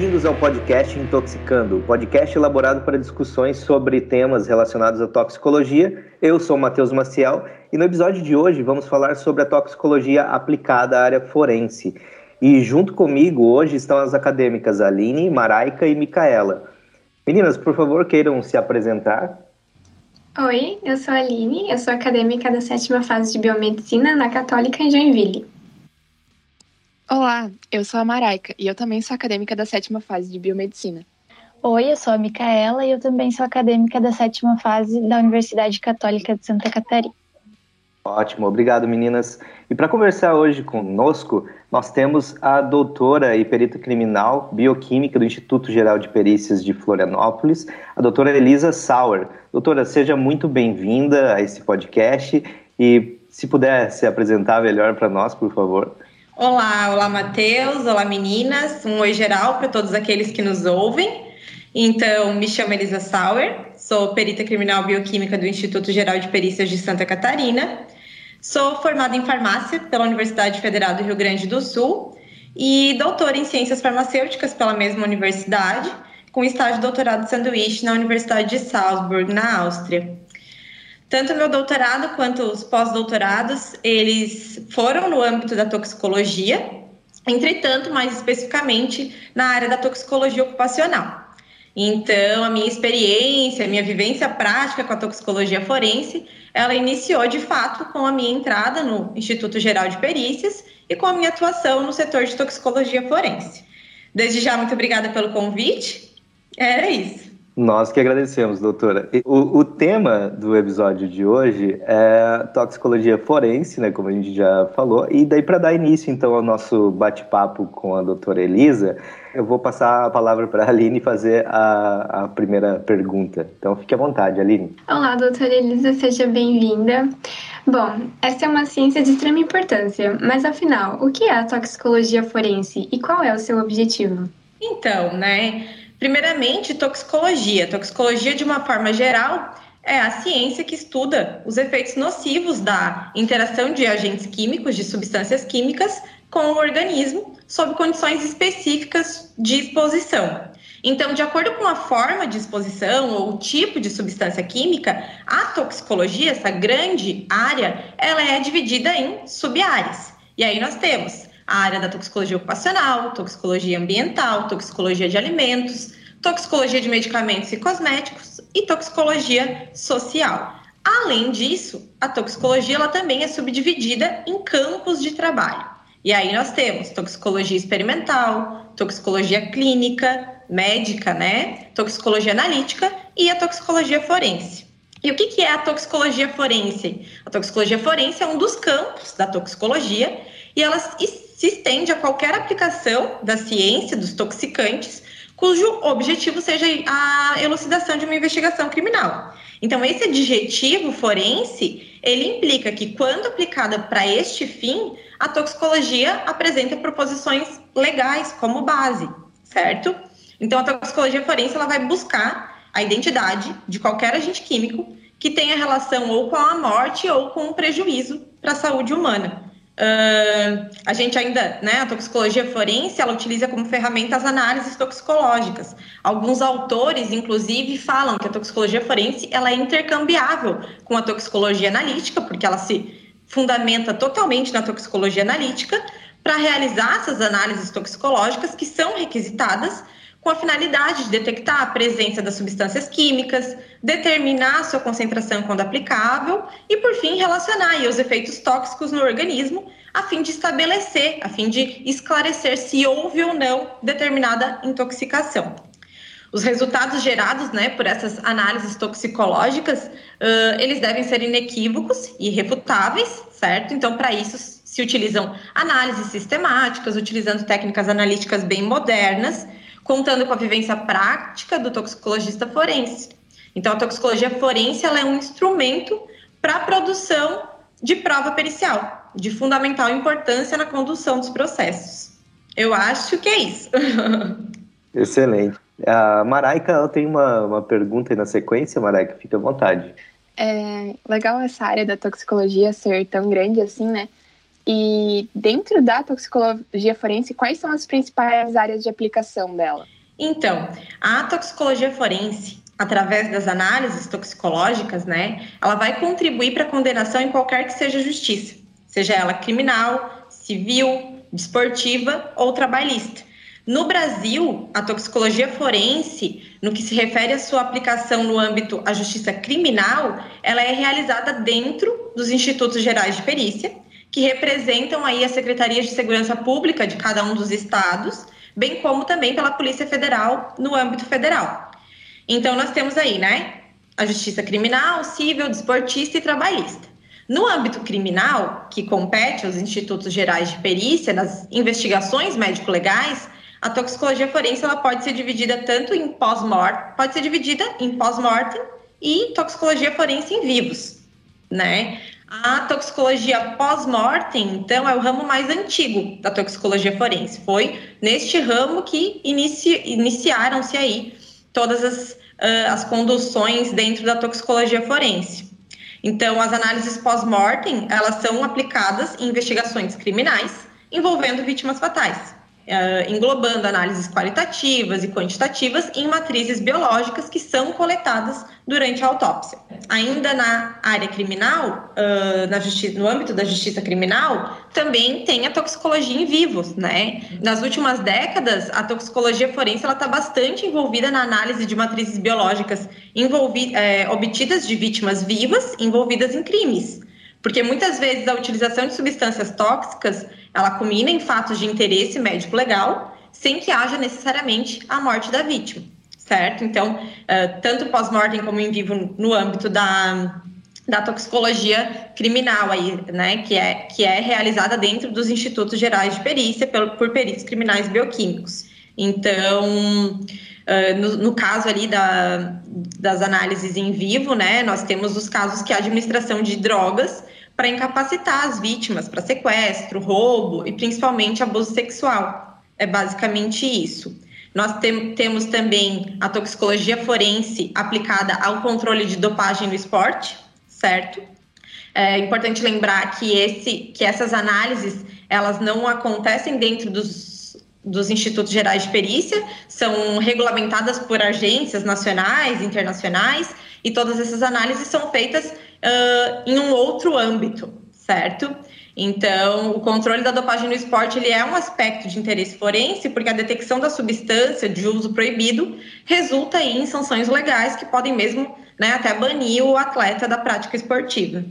Bem-vindos ao podcast Intoxicando, podcast elaborado para discussões sobre temas relacionados à toxicologia. Eu sou o Matheus Maciel e no episódio de hoje vamos falar sobre a toxicologia aplicada à área forense. E junto comigo hoje estão as acadêmicas Aline, Maraica e Micaela. Meninas, por favor, queiram se apresentar. Oi, eu sou a Aline, eu sou acadêmica da sétima fase de biomedicina na Católica em Joinville. Olá, eu sou a Maraica e eu também sou acadêmica da sétima fase de biomedicina. Oi, eu sou a Micaela e eu também sou acadêmica da sétima fase da Universidade Católica de Santa Catarina. Ótimo, obrigado meninas. E para conversar hoje conosco, nós temos a doutora e perita criminal bioquímica do Instituto Geral de Perícias de Florianópolis, a doutora Elisa Sauer. Doutora, seja muito bem-vinda a esse podcast e se puder se apresentar melhor para nós, por favor. Olá, olá Matheus, olá meninas, um oi geral para todos aqueles que nos ouvem. Então, me chamo Elisa Sauer, sou perita criminal bioquímica do Instituto Geral de Perícias de Santa Catarina. Sou formada em farmácia pela Universidade Federal do Rio Grande do Sul e doutora em ciências farmacêuticas pela mesma universidade, com estágio de doutorado de sanduíche na Universidade de Salzburg, na Áustria. Tanto meu doutorado quanto os pós-doutorados, eles foram no âmbito da toxicologia, entretanto, mais especificamente na área da toxicologia ocupacional. Então, a minha experiência, a minha vivência prática com a toxicologia forense, ela iniciou de fato com a minha entrada no Instituto Geral de Perícias e com a minha atuação no setor de toxicologia forense. Desde já, muito obrigada pelo convite. Era isso. Nós que agradecemos, doutora. O, o, tema do episódio de hoje é toxicologia forense, né, como a gente já falou. E daí, para dar início, então, ao nosso bate-papo com a doutora Elisa, eu vou passar a palavra para a Aline fazer a, a primeira pergunta. Então, fique à vontade, Aline. Olá, doutora Elisa, seja bem-vinda. Bom, essa é uma ciência de extrema importância, mas afinal, o que é a toxicologia forense e qual é o seu objetivo? Então, né? Primeiramente, toxicologia. Toxicologia, de uma forma geral, é a ciência que estuda os efeitos nocivos da interação de agentes químicos, de substâncias químicas, com o organismo, sob condições específicas de exposição. Então, de acordo com a forma de exposição ou o tipo de substância química, a toxicologia, essa grande área, ela é dividida em sub-áreas. E aí nós temos a área da toxicologia ocupacional, toxicologia ambiental, toxicologia de alimentos, toxicologia de medicamentos e cosméticos e toxicologia social. Além disso, a toxicologia ela também é subdividida em campos de trabalho. E aí nós temos toxicologia experimental, toxicologia clínica, médica, né? Toxicologia analítica e a toxicologia forense. E o que, que é a toxicologia forense? A toxicologia forense é um dos campos da toxicologia e ela se estende a qualquer aplicação da ciência dos toxicantes cujo objetivo seja a elucidação de uma investigação criminal. Então, esse adjetivo forense, ele implica que, quando aplicada para este fim, a toxicologia apresenta proposições legais como base, certo? Então, a toxicologia forense ela vai buscar a identidade de qualquer agente químico que tenha relação ou com a morte ou com o prejuízo para a saúde humana. Uh, a gente ainda, né, a toxicologia forense, ela utiliza como ferramenta as análises toxicológicas. Alguns autores, inclusive, falam que a toxicologia forense ela é intercambiável com a toxicologia analítica, porque ela se fundamenta totalmente na toxicologia analítica para realizar essas análises toxicológicas que são requisitadas com a finalidade de detectar a presença das substâncias químicas, determinar sua concentração quando aplicável e, por fim, relacionar os efeitos tóxicos no organismo, a fim de estabelecer, a fim de esclarecer se houve ou não determinada intoxicação. Os resultados gerados né, por essas análises toxicológicas, uh, eles devem ser inequívocos e refutáveis, certo? Então, para isso, se utilizam análises sistemáticas, utilizando técnicas analíticas bem modernas, contando com a vivência prática do toxicologista forense. Então, a toxicologia forense é um instrumento para a produção de prova pericial, de fundamental importância na condução dos processos. Eu acho que é isso. Excelente. A Maraica ela tem uma, uma pergunta aí na sequência, Maraica, fica à vontade. É legal essa área da toxicologia ser tão grande assim, né? E dentro da toxicologia forense, quais são as principais áreas de aplicação dela? Então, a toxicologia forense, através das análises toxicológicas, né, ela vai contribuir para a condenação em qualquer que seja a justiça, seja ela criminal, civil, desportiva ou trabalhista. No Brasil, a toxicologia forense, no que se refere à sua aplicação no âmbito da justiça criminal, ela é realizada dentro dos institutos gerais de perícia, que representam aí as secretarias de segurança pública de cada um dos estados, bem como também pela Polícia Federal no âmbito federal. Então nós temos aí, né, a justiça criminal, civil, desportista e trabalhista. No âmbito criminal, que compete aos institutos gerais de perícia, nas investigações médico-legais, a toxicologia forense ela pode ser dividida tanto em pós-mortem, pode ser dividida em pós-mortem e toxicologia forense em vivos, né? A toxicologia pós-mortem, então, é o ramo mais antigo da toxicologia forense. Foi neste ramo que inici, iniciaram-se aí todas as, uh, as conduções dentro da toxicologia forense. Então, as análises pós-mortem, elas são aplicadas em investigações criminais envolvendo vítimas fatais uh, englobando análises qualitativas e quantitativas em matrizes biológicas que são coletadas durante a autópsia. Ainda na área criminal, uh, na justiça, no âmbito da justiça criminal, também tem a toxicologia em vivos, né? Nas últimas décadas, a toxicologia forense está bastante envolvida na análise de matrizes biológicas é, obtidas de vítimas vivas envolvidas em crimes. Porque muitas vezes a utilização de substâncias tóxicas ela culmina em fatos de interesse médico legal, sem que haja necessariamente a morte da vítima, certo? Então, uh, tanto pós-mortem como em vivo no âmbito da, da toxicologia criminal aí, né, que é, que é realizada dentro dos institutos gerais de perícia por, por peritos criminais bioquímicos. Então, uh, no, no, caso ali da, das análises em vivo, né, nós temos os casos que a administração de drogas para incapacitar as vítimas para sequestro, roubo e principalmente abuso sexual. É basicamente isso. Nós tem, temos também a toxicologia forense aplicada ao controle de dopagem no esporte, certo? É importante lembrar que, esse, que essas análises elas não acontecem dentro dos, dos institutos gerais de perícia, são regulamentadas por agências nacionais, internacionais, e todas essas análises são feitas uh, em um outro âmbito, certo? Então, o controle da dopagem no esporte ele é um aspecto de interesse forense, porque a detecção da substância de uso proibido resulta em sanções legais que podem mesmo né, até banir o atleta da prática esportiva.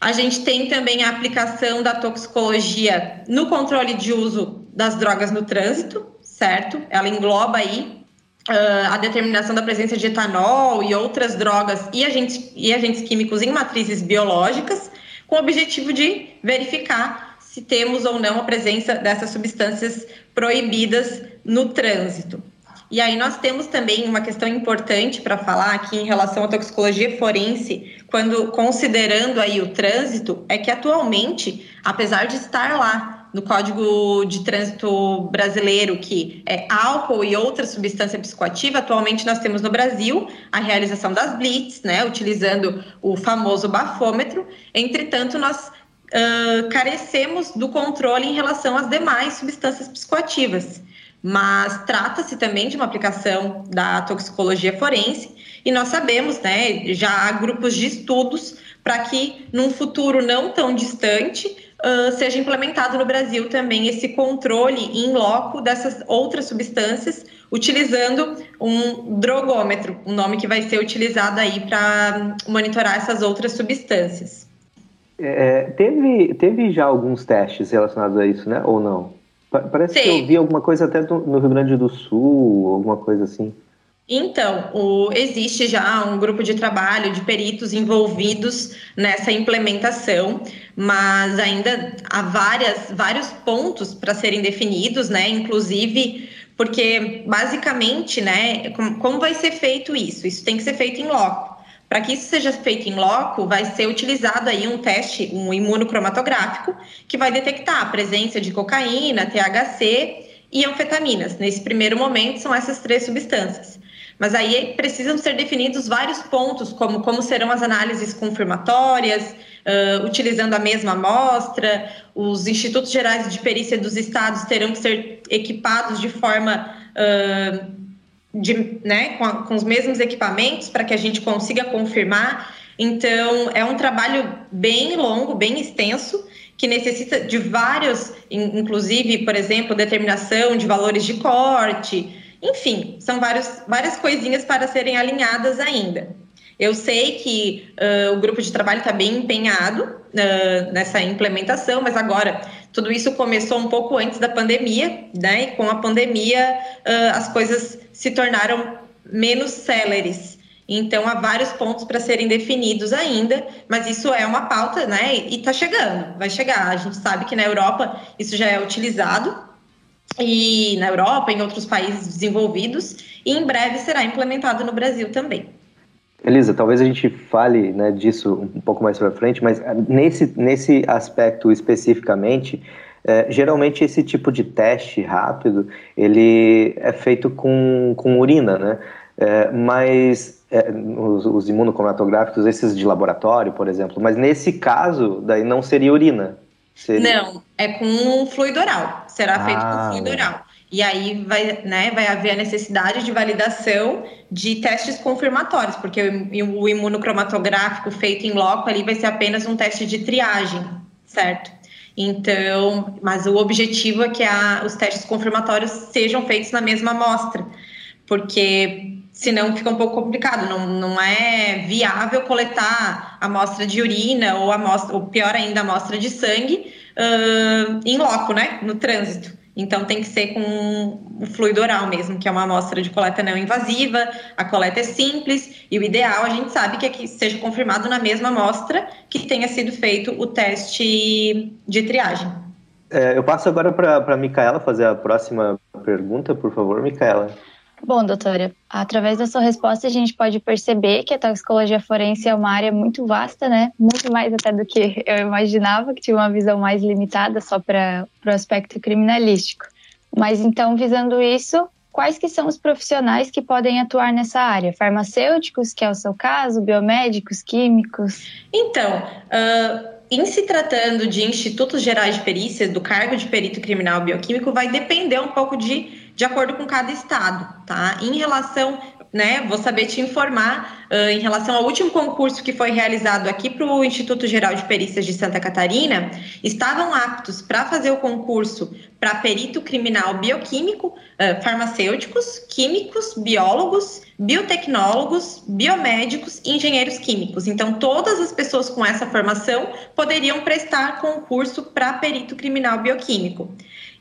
A gente tem também a aplicação da toxicologia no controle de uso das drogas no trânsito, certo? Ela engloba aí Uh, a determinação da presença de etanol e outras drogas e agentes, e agentes químicos em matrizes biológicas, com o objetivo de verificar se temos ou não a presença dessas substâncias proibidas no trânsito. E aí nós temos também uma questão importante para falar aqui em relação à toxicologia forense, quando considerando aí o trânsito, é que atualmente, apesar de estar lá no Código de Trânsito Brasileiro, que é álcool e outra substância psicoativa, atualmente nós temos no Brasil a realização das blitz, né, utilizando o famoso bafômetro. Entretanto, nós uh, carecemos do controle em relação às demais substâncias psicoativas. Mas trata-se também de uma aplicação da toxicologia forense, e nós sabemos, né, já há grupos de estudos para que num futuro não tão distante uh, seja implementado no Brasil também esse controle em loco dessas outras substâncias, utilizando um drogômetro, um nome que vai ser utilizado aí para monitorar essas outras substâncias. É, teve, teve já alguns testes relacionados a isso, né? Ou não? Parece Sim. que eu vi alguma coisa até no Rio Grande do Sul, alguma coisa assim. Então, o, existe já um grupo de trabalho de peritos envolvidos nessa implementação, mas ainda há várias, vários pontos para serem definidos, né? Inclusive, porque basicamente, né, como, como vai ser feito isso? Isso tem que ser feito em loco. Para que isso seja feito em loco, vai ser utilizado aí um teste, um imunocromatográfico, que vai detectar a presença de cocaína, THC e anfetaminas. Nesse primeiro momento, são essas três substâncias. Mas aí precisam ser definidos vários pontos, como como serão as análises confirmatórias, uh, utilizando a mesma amostra, os institutos gerais de perícia dos estados terão que ser equipados de forma. Uh, de, né, com, a, com os mesmos equipamentos para que a gente consiga confirmar. Então, é um trabalho bem longo, bem extenso, que necessita de vários, inclusive, por exemplo, determinação de valores de corte, enfim, são vários, várias coisinhas para serem alinhadas ainda. Eu sei que uh, o grupo de trabalho está bem empenhado uh, nessa implementação, mas agora tudo isso começou um pouco antes da pandemia, né? E com a pandemia uh, as coisas se tornaram menos céleres. Então há vários pontos para serem definidos ainda, mas isso é uma pauta, né? E está chegando, vai chegar. A gente sabe que na Europa isso já é utilizado e na Europa, em outros países desenvolvidos, e em breve será implementado no Brasil também. Elisa, talvez a gente fale né, disso um pouco mais para frente, mas ah, nesse, nesse aspecto especificamente, é, geralmente esse tipo de teste rápido ele é feito com, com urina, né? É, mas é, os, os imunocromatográficos, esses de laboratório, por exemplo, mas nesse caso daí não seria urina. Seria... Não, é com fluido oral. Será feito ah, com fluido oral. E aí vai, né, vai haver a necessidade de validação de testes confirmatórios, porque o imunocromatográfico feito em loco ali vai ser apenas um teste de triagem, certo? Então, mas o objetivo é que a, os testes confirmatórios sejam feitos na mesma amostra, porque senão fica um pouco complicado, não, não é viável coletar amostra de urina ou amostra, ou pior ainda, amostra de sangue uh, em loco, né, no trânsito. Então tem que ser com o fluido oral mesmo, que é uma amostra de coleta não invasiva, a coleta é simples e o ideal a gente sabe que é que seja confirmado na mesma amostra que tenha sido feito o teste de triagem. É, eu passo agora para a Micaela fazer a próxima pergunta, por favor, Micaela. Bom, doutora, através da sua resposta a gente pode perceber que a toxicologia forense é uma área muito vasta, né? Muito mais até do que eu imaginava, que tinha uma visão mais limitada só para o aspecto criminalístico. Mas então, visando isso, quais que são os profissionais que podem atuar nessa área? Farmacêuticos, que é o seu caso, biomédicos, químicos? Então, uh, em se tratando de institutos gerais de perícia, do cargo de perito criminal bioquímico, vai depender um pouco de de acordo com cada estado, tá? Em relação, né, vou saber te informar uh, em relação ao último concurso que foi realizado aqui para o Instituto Geral de Perícias de Santa Catarina, estavam aptos para fazer o concurso para perito criminal bioquímico, uh, farmacêuticos, químicos, biólogos, biotecnólogos, biomédicos e engenheiros químicos. Então, todas as pessoas com essa formação poderiam prestar concurso para perito criminal bioquímico.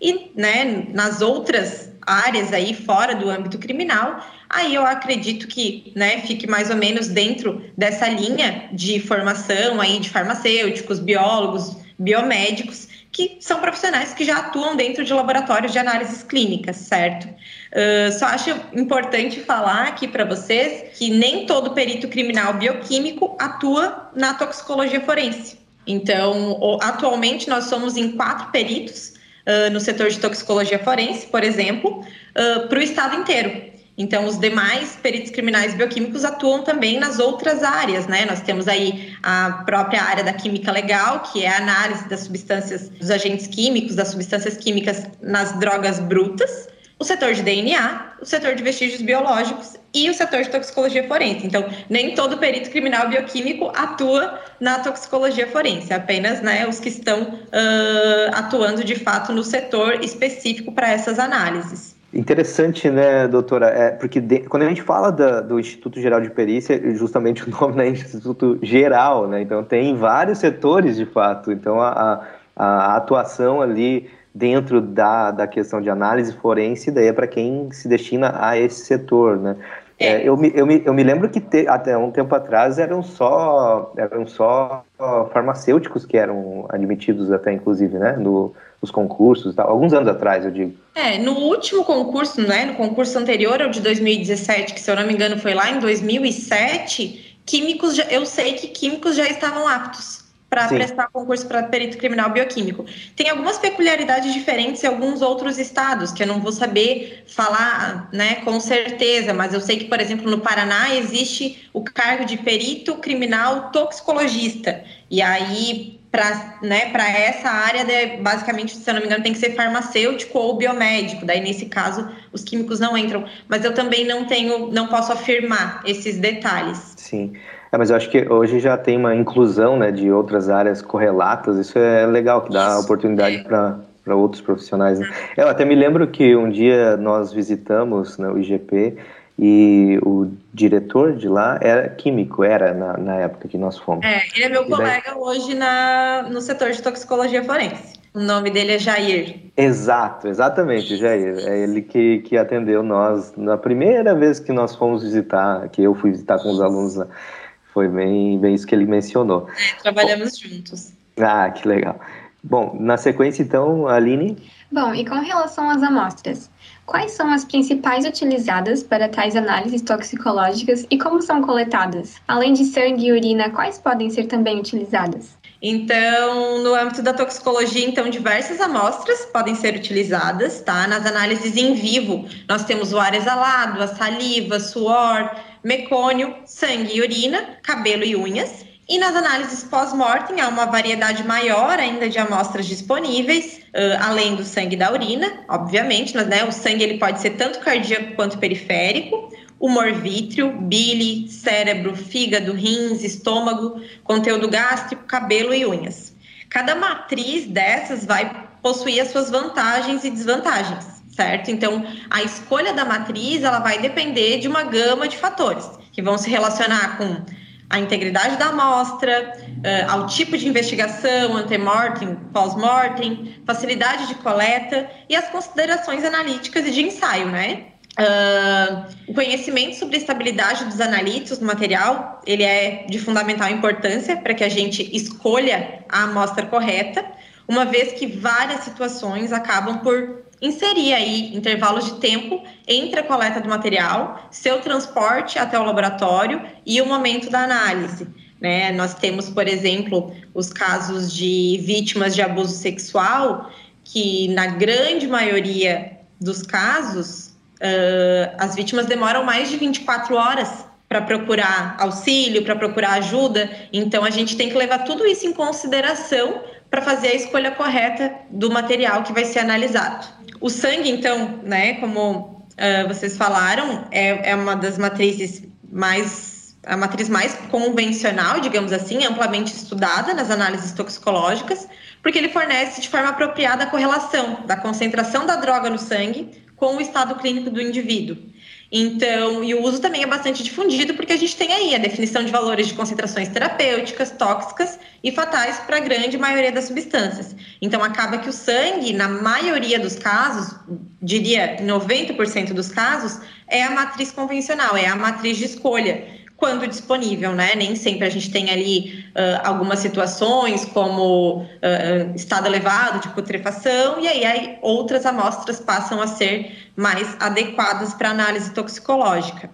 E né, nas outras áreas aí fora do âmbito criminal, aí eu acredito que né, fique mais ou menos dentro dessa linha de formação aí de farmacêuticos, biólogos, biomédicos, que são profissionais que já atuam dentro de laboratórios de análises clínicas, certo? Uh, só acho importante falar aqui para vocês que nem todo perito criminal bioquímico atua na toxicologia forense. Então, atualmente nós somos em quatro peritos uh, no setor de toxicologia forense, por exemplo, uh, para o estado inteiro. Então, os demais peritos criminais bioquímicos atuam também nas outras áreas, né? Nós temos aí a própria área da química legal, que é a análise das substâncias, dos agentes químicos, das substâncias químicas nas drogas brutas, o setor de DNA, o setor de vestígios biológicos e o setor de toxicologia forense. Então, nem todo perito criminal bioquímico atua na toxicologia forense, apenas né, os que estão uh, atuando de fato no setor específico para essas análises. Interessante, né, doutora? É, porque de, quando a gente fala da, do Instituto Geral de Perícia, justamente o nome é Instituto Geral, né? Então tem vários setores de fato. Então a, a, a atuação ali dentro da, da questão de análise forense, daí é para quem se destina a esse setor, né? É. É, eu, me, eu, me, eu me lembro que te, até um tempo atrás eram só eram só farmacêuticos que eram admitidos até inclusive né no, nos concursos tal. alguns anos atrás eu digo é no último concurso né no concurso anterior ao de 2017 que se eu não me engano foi lá em 2007 químicos já, eu sei que químicos já estavam aptos para prestar concurso para perito criminal bioquímico. Tem algumas peculiaridades diferentes em alguns outros estados, que eu não vou saber falar né, com certeza, mas eu sei que, por exemplo, no Paraná existe o cargo de perito criminal toxicologista. E aí, para né, essa área, basicamente, se eu não me engano, tem que ser farmacêutico ou biomédico. Daí, nesse caso, os químicos não entram. Mas eu também não tenho, não posso afirmar esses detalhes. Sim. É, mas eu acho que hoje já tem uma inclusão né, de outras áreas correlatas, isso é legal, que dá isso, oportunidade é. para outros profissionais. Né? Eu até me lembro que um dia nós visitamos né, o IGP e o diretor de lá era químico, era na, na época que nós fomos. É, ele é meu colega hoje na, no setor de toxicologia forense. O nome dele é Jair. Exato, exatamente, Jair. É ele que, que atendeu nós na primeira vez que nós fomos visitar, que eu fui visitar com os alunos lá. Foi bem, bem isso que ele mencionou. É, trabalhamos Bom, juntos. Ah, que legal. Bom, na sequência, então, Aline. Bom, e com relação às amostras, quais são as principais utilizadas para tais análises toxicológicas e como são coletadas? Além de sangue e urina, quais podem ser também utilizadas? Então, no âmbito da toxicologia, então, diversas amostras podem ser utilizadas, tá? Nas análises em vivo, nós temos o ar exalado, a saliva, suor, mecônio, sangue e urina, cabelo e unhas. E nas análises pós-mortem, há uma variedade maior ainda de amostras disponíveis, uh, além do sangue e da urina, obviamente, mas, né, o sangue ele pode ser tanto cardíaco quanto periférico, humor vítreo, bile, cérebro, fígado, rins, estômago, conteúdo gástrico, cabelo e unhas. Cada matriz dessas vai possuir as suas vantagens e desvantagens certo? Então, a escolha da matriz ela vai depender de uma gama de fatores que vão se relacionar com a integridade da amostra, uh, ao tipo de investigação, antemortem, pós-mortem, facilidade de coleta e as considerações analíticas e de ensaio, né? Uh, o conhecimento sobre a estabilidade dos analíticos no material, ele é de fundamental importância para que a gente escolha a amostra correta, uma vez que várias situações acabam por inserir aí intervalos de tempo entre a coleta do material, seu transporte até o laboratório e o momento da análise. Né? Nós temos, por exemplo, os casos de vítimas de abuso sexual, que na grande maioria dos casos, uh, as vítimas demoram mais de 24 horas para procurar auxílio, para procurar ajuda. Então, a gente tem que levar tudo isso em consideração para fazer a escolha correta do material que vai ser analisado. O sangue, então, né, como uh, vocês falaram, é, é uma das matrizes mais a matriz mais convencional, digamos assim, amplamente estudada nas análises toxicológicas, porque ele fornece de forma apropriada a correlação da concentração da droga no sangue com o estado clínico do indivíduo. Então, e o uso também é bastante difundido, porque a gente tem aí a definição de valores de concentrações terapêuticas, tóxicas e fatais para a grande maioria das substâncias. Então, acaba que o sangue, na maioria dos casos, diria 90% dos casos, é a matriz convencional, é a matriz de escolha quando disponível, né? Nem sempre a gente tem ali uh, algumas situações como uh, estado elevado de putrefação e aí, aí outras amostras passam a ser mais adequadas para análise toxicológica.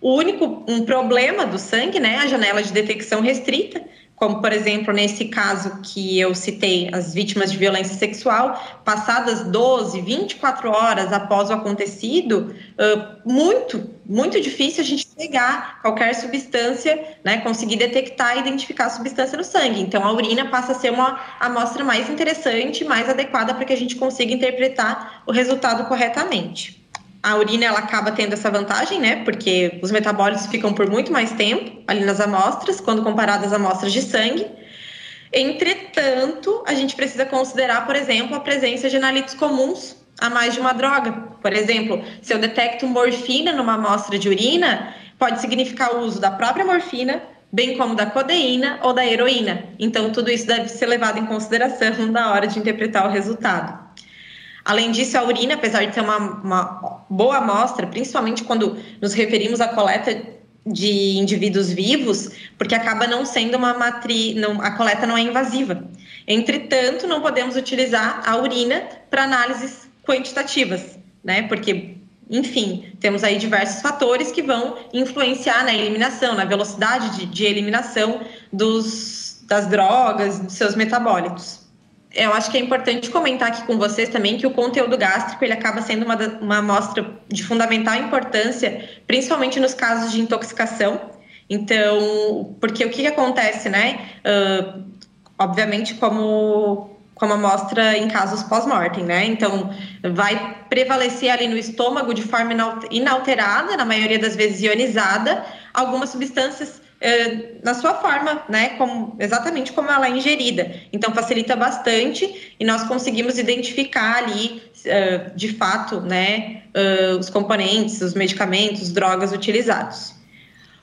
O único um problema do sangue, né, a janela de detecção restrita, como por exemplo nesse caso que eu citei, as vítimas de violência sexual, passadas 12, 24 horas após o acontecido, muito, muito difícil a gente pegar qualquer substância, né, conseguir detectar e identificar a substância no sangue. Então a urina passa a ser uma amostra mais interessante, mais adequada para que a gente consiga interpretar o resultado corretamente a urina ela acaba tendo essa vantagem, né? Porque os metabólitos ficam por muito mais tempo ali nas amostras, quando comparadas às amostras de sangue. Entretanto, a gente precisa considerar, por exemplo, a presença de analitos comuns a mais de uma droga. Por exemplo, se eu detecto morfina numa amostra de urina, pode significar o uso da própria morfina, bem como da codeína ou da heroína. Então, tudo isso deve ser levado em consideração na hora de interpretar o resultado. Além disso, a urina, apesar de ter uma, uma boa amostra, principalmente quando nos referimos à coleta de indivíduos vivos, porque acaba não sendo uma matriz, a coleta não é invasiva. Entretanto, não podemos utilizar a urina para análises quantitativas, né? Porque, enfim, temos aí diversos fatores que vão influenciar na eliminação, na velocidade de, de eliminação dos, das drogas, dos seus metabólitos. Eu acho que é importante comentar aqui com vocês também que o conteúdo gástrico ele acaba sendo uma, uma amostra de fundamental importância, principalmente nos casos de intoxicação. Então, porque o que, que acontece, né? Uh, obviamente, como como amostra em casos pós-mortem, né? Então, vai prevalecer ali no estômago de forma inalterada, na maioria das vezes ionizada, algumas substâncias eh, na sua forma, né? Como, exatamente como ela é ingerida. Então, facilita bastante e nós conseguimos identificar ali, uh, de fato, né? Uh, os componentes, os medicamentos, drogas utilizados.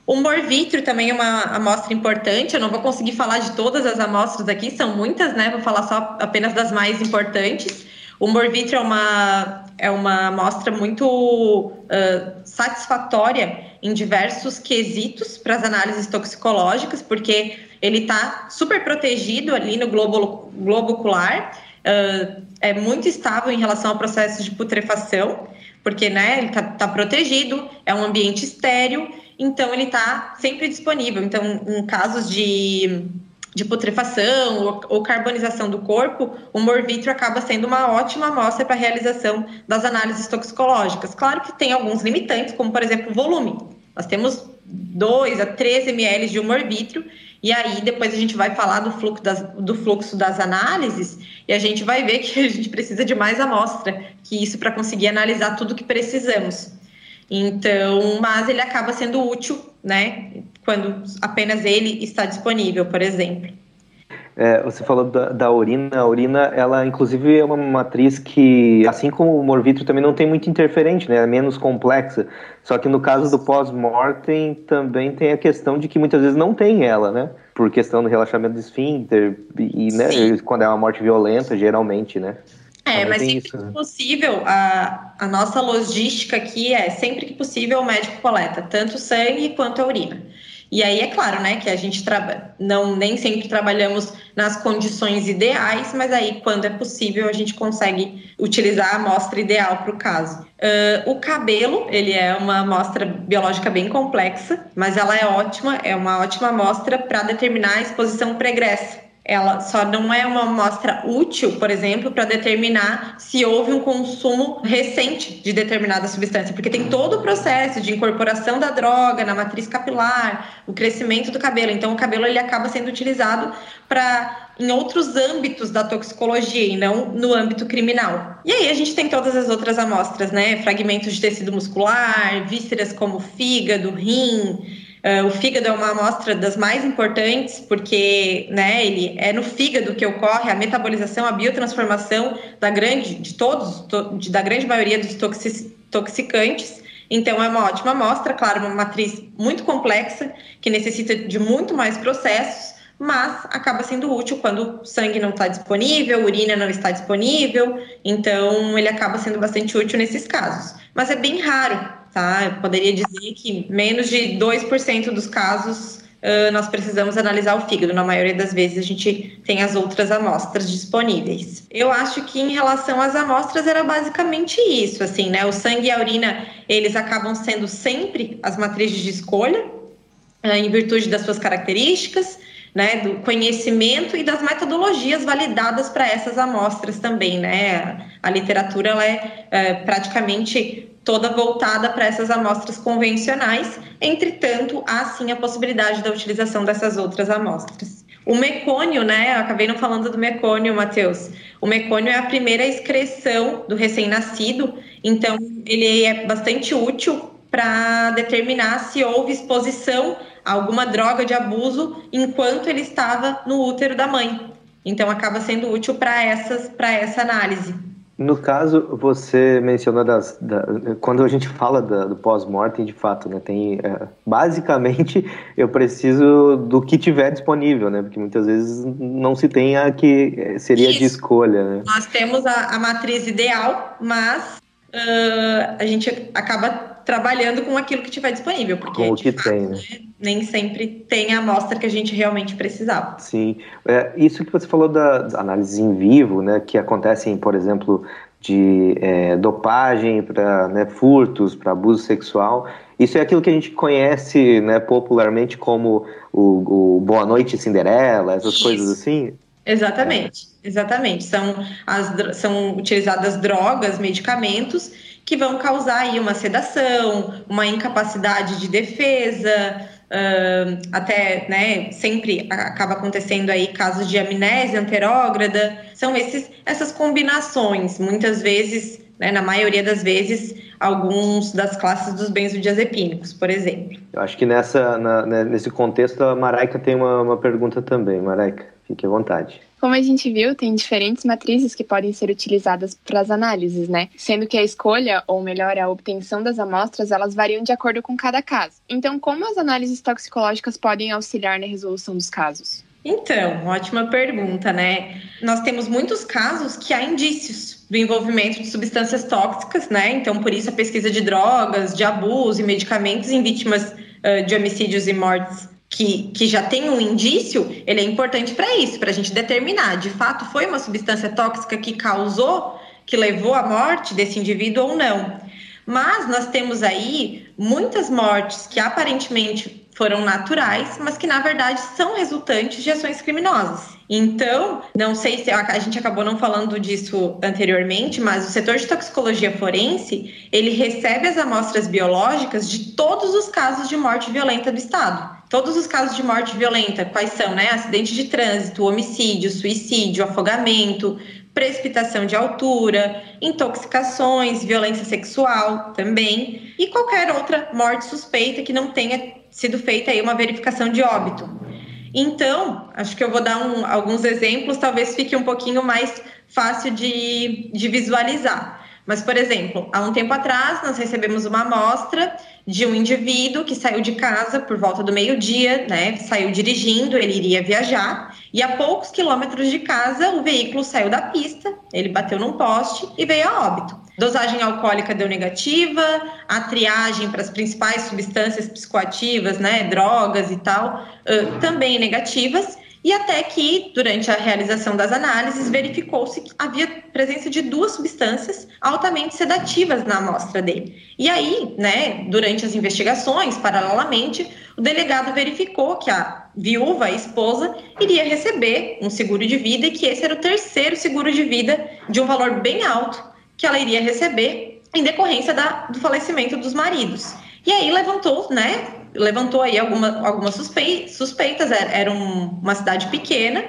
O morvítrio também é uma amostra importante. Eu não vou conseguir falar de todas as amostras aqui, são muitas, né? Vou falar só apenas das mais importantes. O morvítrio é uma, é uma amostra muito uh, satisfatória em diversos quesitos para as análises toxicológicas, porque ele está super protegido ali no globo, globo ocular, uh, é muito estável em relação ao processo de putrefação, porque né, ele está tá protegido, é um ambiente estéreo, então ele está sempre disponível. Então, em casos de de putrefação ou, ou, carbonização do corpo, o morvítrio acaba sendo uma ótima amostra para a realização das análises toxicológicas. Claro que tem alguns limitantes, como por exemplo o volume. Nós temos 2 a 13 ml de morvítrio, e aí depois a gente vai falar do fluxo, das, do fluxo das análises, e a gente vai ver que a gente precisa de mais amostra que isso para conseguir analisar tudo que precisamos. Então, mas ele acaba sendo útil, né? Quando apenas ele está disponível, por exemplo. É, você falou da, da, urina. A urina, ela inclusive é uma matriz que, assim como o morvítrio, também não tem muito interferente, né? É menos complexa. Só que no caso do pós-mortem, também tem a questão de que muitas vezes não tem ela, né? Por questão do relaxamento do esfíncter e, né? Quando é uma morte violenta, geralmente, né? É, mas sempre isso, que né? possível, a, a nossa logística aqui é sempre que possível o médico coleta tanto sangue quanto a urina. E aí é claro, né, que a gente trabalha, não nem sempre trabalhamos nas condições ideais, mas aí quando é possível a gente consegue utilizar a amostra ideal para o caso. Uh, o cabelo, ele é uma amostra biológica bem complexa, mas ela é ótima, é uma ótima amostra para determinar a exposição pregressa ela só não é uma amostra útil, por exemplo, para determinar se houve um consumo recente de determinada substância, porque tem todo o processo de incorporação da droga na matriz capilar, o crescimento do cabelo. Então, o cabelo ele acaba sendo utilizado para em outros âmbitos da toxicologia e não no âmbito criminal. E aí a gente tem todas as outras amostras, né? Fragmentos de tecido muscular, vísceras como fígado, rim, Uh, o fígado é uma amostra das mais importantes, porque né, ele é no fígado que ocorre a metabolização, a biotransformação da grande, de todos, to, de, da grande maioria dos toxic, toxicantes. Então, é uma ótima amostra, claro, uma matriz muito complexa, que necessita de muito mais processos, mas acaba sendo útil quando o sangue não está disponível, urina não está disponível, então ele acaba sendo bastante útil nesses casos. Mas é bem raro tá? Eu poderia dizer que menos de 2% dos casos uh, nós precisamos analisar o fígado. Na maioria das vezes a gente tem as outras amostras disponíveis. Eu acho que em relação às amostras era basicamente isso, assim, né? O sangue e a urina, eles acabam sendo sempre as matrizes de escolha, uh, em virtude das suas características, né, do conhecimento e das metodologias validadas para essas amostras também, né? A literatura ela é, é praticamente toda voltada para essas amostras convencionais, entretanto, há sim a possibilidade da utilização dessas outras amostras. O mecônio, né? Acabei não falando do mecônio, Matheus. O mecônio é a primeira excreção do recém-nascido, então ele é bastante útil para determinar se houve exposição alguma droga de abuso enquanto ele estava no útero da mãe. Então acaba sendo útil para essas para essa análise. No caso, você mencionou das, da, quando a gente fala da, do pós-mortem, de fato, né, tem é, basicamente eu preciso do que tiver disponível, né, porque muitas vezes não se tem a que é, seria Isso. de escolha, né. Nós temos a, a matriz ideal, mas uh, a gente acaba trabalhando com aquilo que tiver disponível, porque com o que fato, tem, né? nem sempre tem a amostra que a gente realmente precisava. Sim, é, isso que você falou da, da análise em vivo, né, que acontecem, por exemplo, de é, dopagem para né, furtos, para abuso sexual, Isso é aquilo que a gente conhece né, popularmente como o, o Boa Noite Cinderela, essas Isso. coisas assim? Exatamente, exatamente. São, as, são utilizadas drogas, medicamentos que vão causar aí uma sedação, uma incapacidade de defesa, uh, até, né, sempre acaba acontecendo aí casos de amnésia anterógrada. São esses, essas combinações, muitas vezes, né, na maioria das vezes, alguns das classes dos benzodiazepínicos, por exemplo. Eu acho que nessa, na, né, nesse contexto a Maraica tem uma, uma pergunta também, Maraica. Fique à vontade. Como a gente viu, tem diferentes matrizes que podem ser utilizadas para as análises, né? Sendo que a escolha, ou melhor, a obtenção das amostras, elas variam de acordo com cada caso. Então, como as análises toxicológicas podem auxiliar na resolução dos casos? Então, ótima pergunta, né? Nós temos muitos casos que há indícios do envolvimento de substâncias tóxicas, né? Então, por isso a pesquisa de drogas, de abuso e medicamentos em vítimas uh, de homicídios e mortes que, que já tem um indício, ele é importante para isso, para a gente determinar, de fato, foi uma substância tóxica que causou, que levou à morte desse indivíduo ou não. Mas nós temos aí muitas mortes que aparentemente foram naturais, mas que na verdade são resultantes de ações criminosas. Então, não sei se a gente acabou não falando disso anteriormente, mas o setor de toxicologia forense, ele recebe as amostras biológicas de todos os casos de morte violenta do estado. Todos os casos de morte violenta, quais são, né? Acidente de trânsito, homicídio, suicídio, afogamento, precipitação de altura, intoxicações, violência sexual também, e qualquer outra morte suspeita que não tenha sido feita aí uma verificação de óbito. Então, acho que eu vou dar um, alguns exemplos, talvez fique um pouquinho mais fácil de, de visualizar. Mas, por exemplo, há um tempo atrás, nós recebemos uma amostra de um indivíduo que saiu de casa por volta do meio-dia, né? Saiu dirigindo, ele iria viajar, e a poucos quilômetros de casa, o veículo saiu da pista, ele bateu num poste e veio a óbito. Dosagem alcoólica deu negativa, a triagem para as principais substâncias psicoativas, né, drogas e tal, uh, também negativas. E até que, durante a realização das análises, verificou-se que havia presença de duas substâncias altamente sedativas na amostra dele. E aí, né, durante as investigações, paralelamente, o delegado verificou que a viúva, a esposa, iria receber um seguro de vida e que esse era o terceiro seguro de vida de um valor bem alto que ela iria receber em decorrência da, do falecimento dos maridos. E aí levantou, né? Levantou aí alguma, algumas suspeitas, era, era um, uma cidade pequena,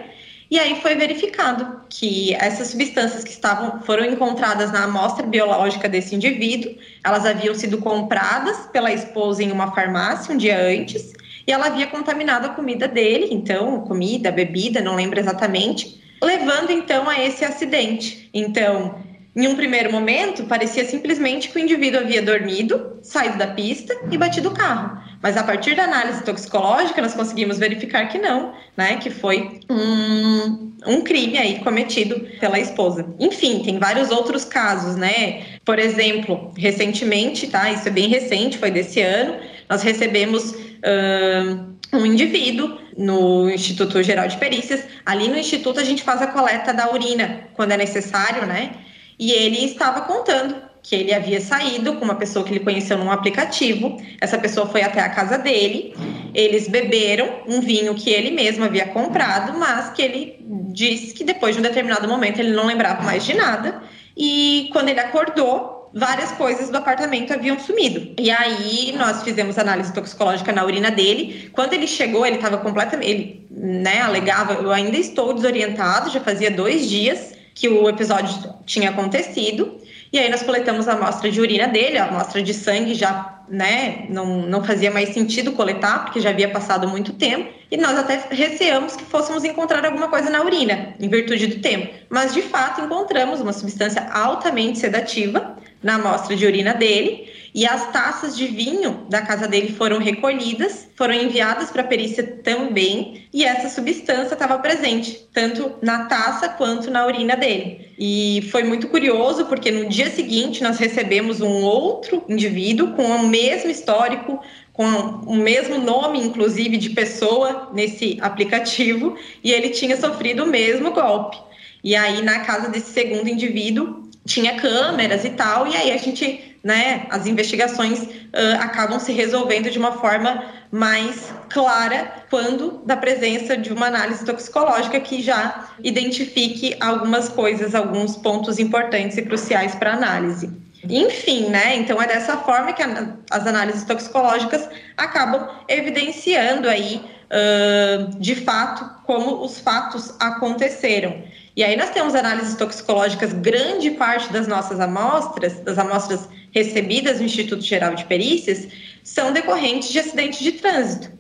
e aí foi verificado que essas substâncias que estavam foram encontradas na amostra biológica desse indivíduo, elas haviam sido compradas pela esposa em uma farmácia um dia antes, e ela havia contaminado a comida dele, então, comida, bebida, não lembro exatamente, levando então a esse acidente. Então, em um primeiro momento, parecia simplesmente que o indivíduo havia dormido, saído da pista e batido o carro. Mas a partir da análise toxicológica, nós conseguimos verificar que não, né? Que foi um, um crime aí cometido pela esposa. Enfim, tem vários outros casos, né? Por exemplo, recentemente, tá? Isso é bem recente, foi desse ano, nós recebemos. Uh, um indivíduo no Instituto Geral de Perícias. Ali no instituto a gente faz a coleta da urina quando é necessário, né? E ele estava contando que ele havia saído com uma pessoa que ele conheceu num aplicativo. Essa pessoa foi até a casa dele. Eles beberam um vinho que ele mesmo havia comprado, mas que ele disse que depois de um determinado momento ele não lembrava mais de nada. E quando ele acordou, várias coisas do apartamento haviam sumido. E aí nós fizemos análise toxicológica na urina dele. Quando ele chegou, ele estava completamente, ele, né, alegava, eu ainda estou desorientado, já fazia dois dias que o episódio tinha acontecido. E aí nós coletamos a amostra de urina dele, a amostra de sangue já, né, não, não fazia mais sentido coletar, porque já havia passado muito tempo. E nós até receamos que fôssemos encontrar alguma coisa na urina, em virtude do tempo. Mas de fato encontramos uma substância altamente sedativa na amostra de urina dele e as taças de vinho da casa dele foram recolhidas, foram enviadas para a perícia também, e essa substância estava presente, tanto na taça quanto na urina dele. E foi muito curioso, porque no dia seguinte nós recebemos um outro indivíduo com o mesmo histórico, com o mesmo nome, inclusive, de pessoa nesse aplicativo, e ele tinha sofrido o mesmo golpe. E aí, na casa desse segundo indivíduo, tinha câmeras e tal, e aí a gente né, as investigações uh, acabam se resolvendo de uma forma mais clara quando da presença de uma análise toxicológica que já identifique algumas coisas, alguns pontos importantes e cruciais para análise. Enfim, né? Então é dessa forma que a, as análises toxicológicas acabam evidenciando aí, uh, de fato, como os fatos aconteceram. E aí nós temos análises toxicológicas, grande parte das nossas amostras, das amostras recebidas no Instituto Geral de Perícias, são decorrentes de acidentes de trânsito.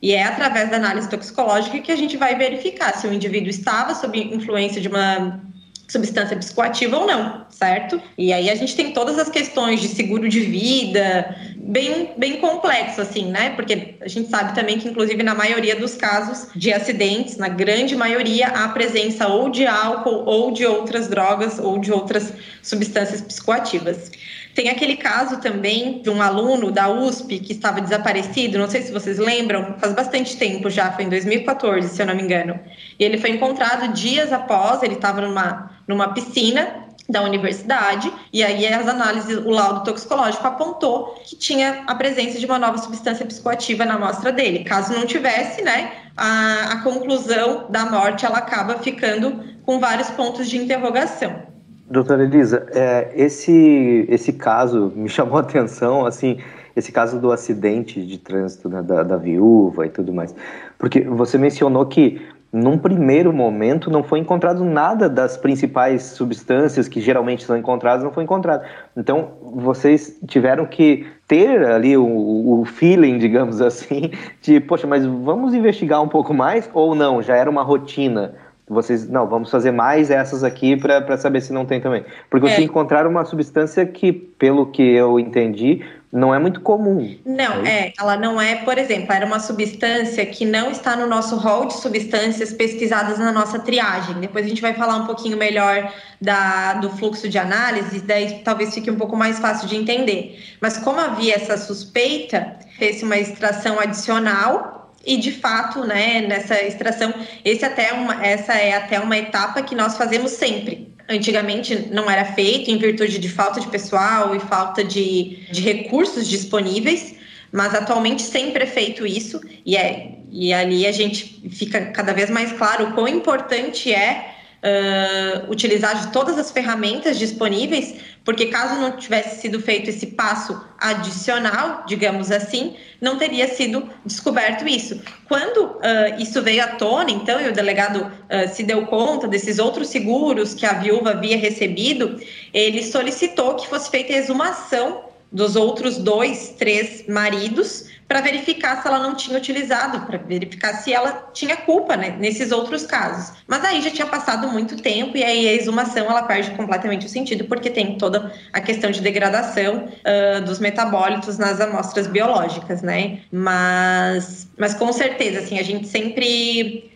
E é através da análise toxicológica que a gente vai verificar se o indivíduo estava sob influência de uma substância psicoativa ou não, certo? E aí a gente tem todas as questões de seguro de vida, bem, bem complexo, assim, né? Porque a gente sabe também que, inclusive, na maioria dos casos de acidentes, na grande maioria, há presença ou de álcool, ou de outras drogas, ou de outras substâncias psicoativas. Tem aquele caso também de um aluno da USP que estava desaparecido, não sei se vocês lembram, faz bastante tempo já, foi em 2014, se eu não me engano. E ele foi encontrado dias após, ele estava numa, numa piscina da universidade, e aí as análises, o laudo toxicológico apontou que tinha a presença de uma nova substância psicoativa na amostra dele. Caso não tivesse, né, a, a conclusão da morte ela acaba ficando com vários pontos de interrogação. Doutora Elisa, é, esse, esse caso me chamou a atenção, assim, esse caso do acidente de trânsito né, da, da viúva e tudo mais. Porque você mencionou que num primeiro momento não foi encontrado nada das principais substâncias que geralmente são encontradas, não foi encontrado. Então vocês tiveram que ter ali o, o, feeling, digamos assim, de poxa, mas vamos investigar um pouco mais ou não? Já era uma rotina? Vocês, não, vamos fazer mais essas aqui para saber se não tem também. Porque é. vocês encontraram uma substância que, pelo que eu entendi, não é muito comum. Não, é, ela não é, por exemplo, era uma substância que não está no nosso rol de substâncias pesquisadas na nossa triagem. Depois a gente vai falar um pouquinho melhor da, do fluxo de análise, daí talvez fique um pouco mais fácil de entender. Mas como havia essa suspeita, fez uma extração adicional e de fato, né, nessa extração, esse até uma, essa é até uma etapa que nós fazemos sempre antigamente não era feito em virtude de falta de pessoal e falta de, de recursos disponíveis, mas atualmente sempre é feito isso e, é, e ali a gente fica cada vez mais claro o quão importante é uh, utilizar de todas as ferramentas disponíveis, porque caso não tivesse sido feito esse passo adicional, digamos assim, não teria sido descoberto isso. Quando uh, isso veio à tona, então, e o delegado uh, se deu conta desses outros seguros que a viúva havia recebido, ele solicitou que fosse feita a exumação dos outros dois, três maridos para verificar se ela não tinha utilizado, para verificar se ela tinha culpa né, nesses outros casos. Mas aí já tinha passado muito tempo e aí a exumação ela perde completamente o sentido, porque tem toda a questão de degradação uh, dos metabólitos nas amostras biológicas, né? Mas, mas com certeza, assim, a gente sempre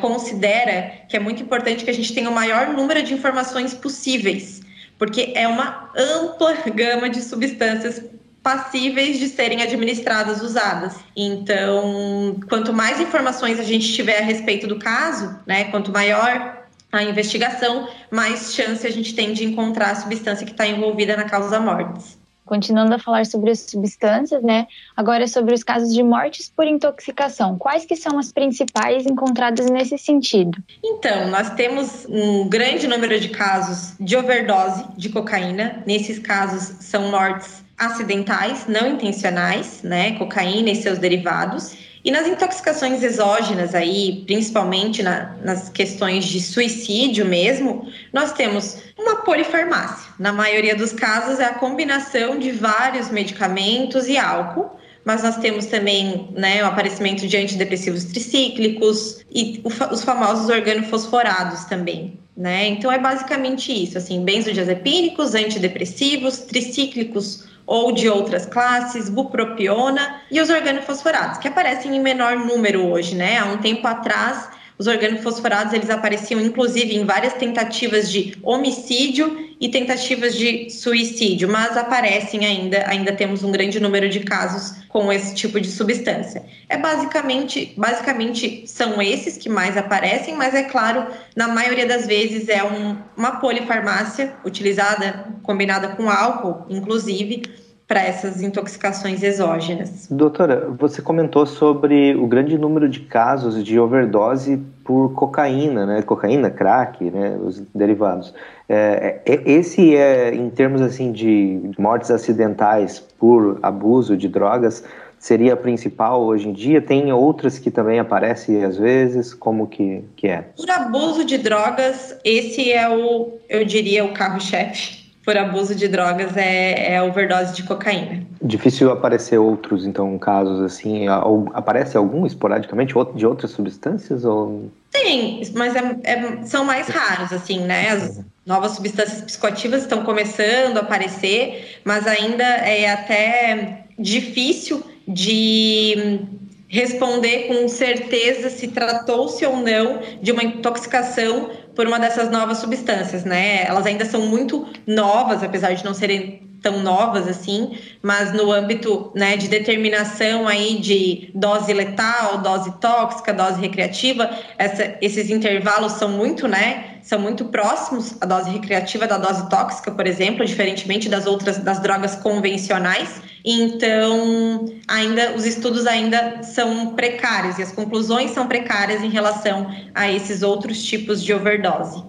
considera que é muito importante que a gente tenha o maior número de informações possíveis porque é uma ampla gama de substâncias passíveis de serem administradas, usadas. Então, quanto mais informações a gente tiver a respeito do caso, né, quanto maior a investigação, mais chance a gente tem de encontrar a substância que está envolvida na causa da morte. Continuando a falar sobre as substâncias, né? Agora é sobre os casos de mortes por intoxicação. Quais que são as principais encontradas nesse sentido? Então, nós temos um grande número de casos de overdose de cocaína. Nesses casos são mortes acidentais, não intencionais, né? Cocaína e seus derivados. E nas intoxicações exógenas aí, principalmente na, nas questões de suicídio mesmo, nós temos uma polifarmácia. Na maioria dos casos é a combinação de vários medicamentos e álcool, mas nós temos também né, o aparecimento de antidepressivos tricíclicos e os famosos organofosforados também. Né? Então é basicamente isso, assim, benzodiazepínicos, antidepressivos, tricíclicos ou de outras classes, bupropiona e os organofosforados, que aparecem em menor número hoje, né? Há um tempo atrás, Os organofosforados eles apareciam inclusive em várias tentativas de homicídio e tentativas de suicídio, mas aparecem ainda, ainda temos um grande número de casos com esse tipo de substância. É basicamente, basicamente são esses que mais aparecem, mas é claro, na maioria das vezes é um, uma polifarmácia utilizada combinada com álcool, inclusive para essas intoxicações exógenas. Doutora, você comentou sobre o grande número de casos de overdose por cocaína, né? Cocaína, crack, né? Os derivados. É, é, esse é, em termos assim de mortes acidentais por abuso de drogas, seria a principal hoje em dia? Tem outras que também aparecem às vezes? Como que, que é? Por abuso de drogas, esse é o, eu diria, o carro-chefe por abuso de drogas é, é overdose de cocaína. Difícil aparecer outros, então, casos assim? Aparece algum esporadicamente de outras substâncias? Ou... Tem, mas é, é, são mais raros, assim, né? As novas substâncias psicoativas estão começando a aparecer, mas ainda é até difícil de responder com certeza se tratou-se ou não de uma intoxicação por uma dessas novas substâncias, né? Elas ainda são muito novas, apesar de não serem tão novas assim, mas no âmbito né, de determinação aí de dose letal, dose tóxica, dose recreativa, essa, esses intervalos são muito, né, são muito próximos à dose recreativa da dose tóxica, por exemplo, diferentemente das outras das drogas convencionais. Então, ainda os estudos ainda são precários e as conclusões são precárias em relação a esses outros tipos de overdose.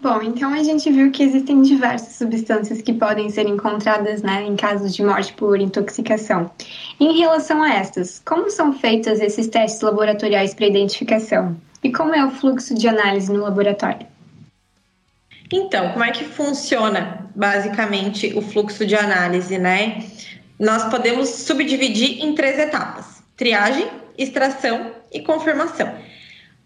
Bom, então a gente viu que existem diversas substâncias que podem ser encontradas né, em casos de morte por intoxicação. Em relação a estas, como são feitos esses testes laboratoriais para identificação? E como é o fluxo de análise no laboratório? Então, como é que funciona basicamente o fluxo de análise, né? Nós podemos subdividir em três etapas: triagem, extração e confirmação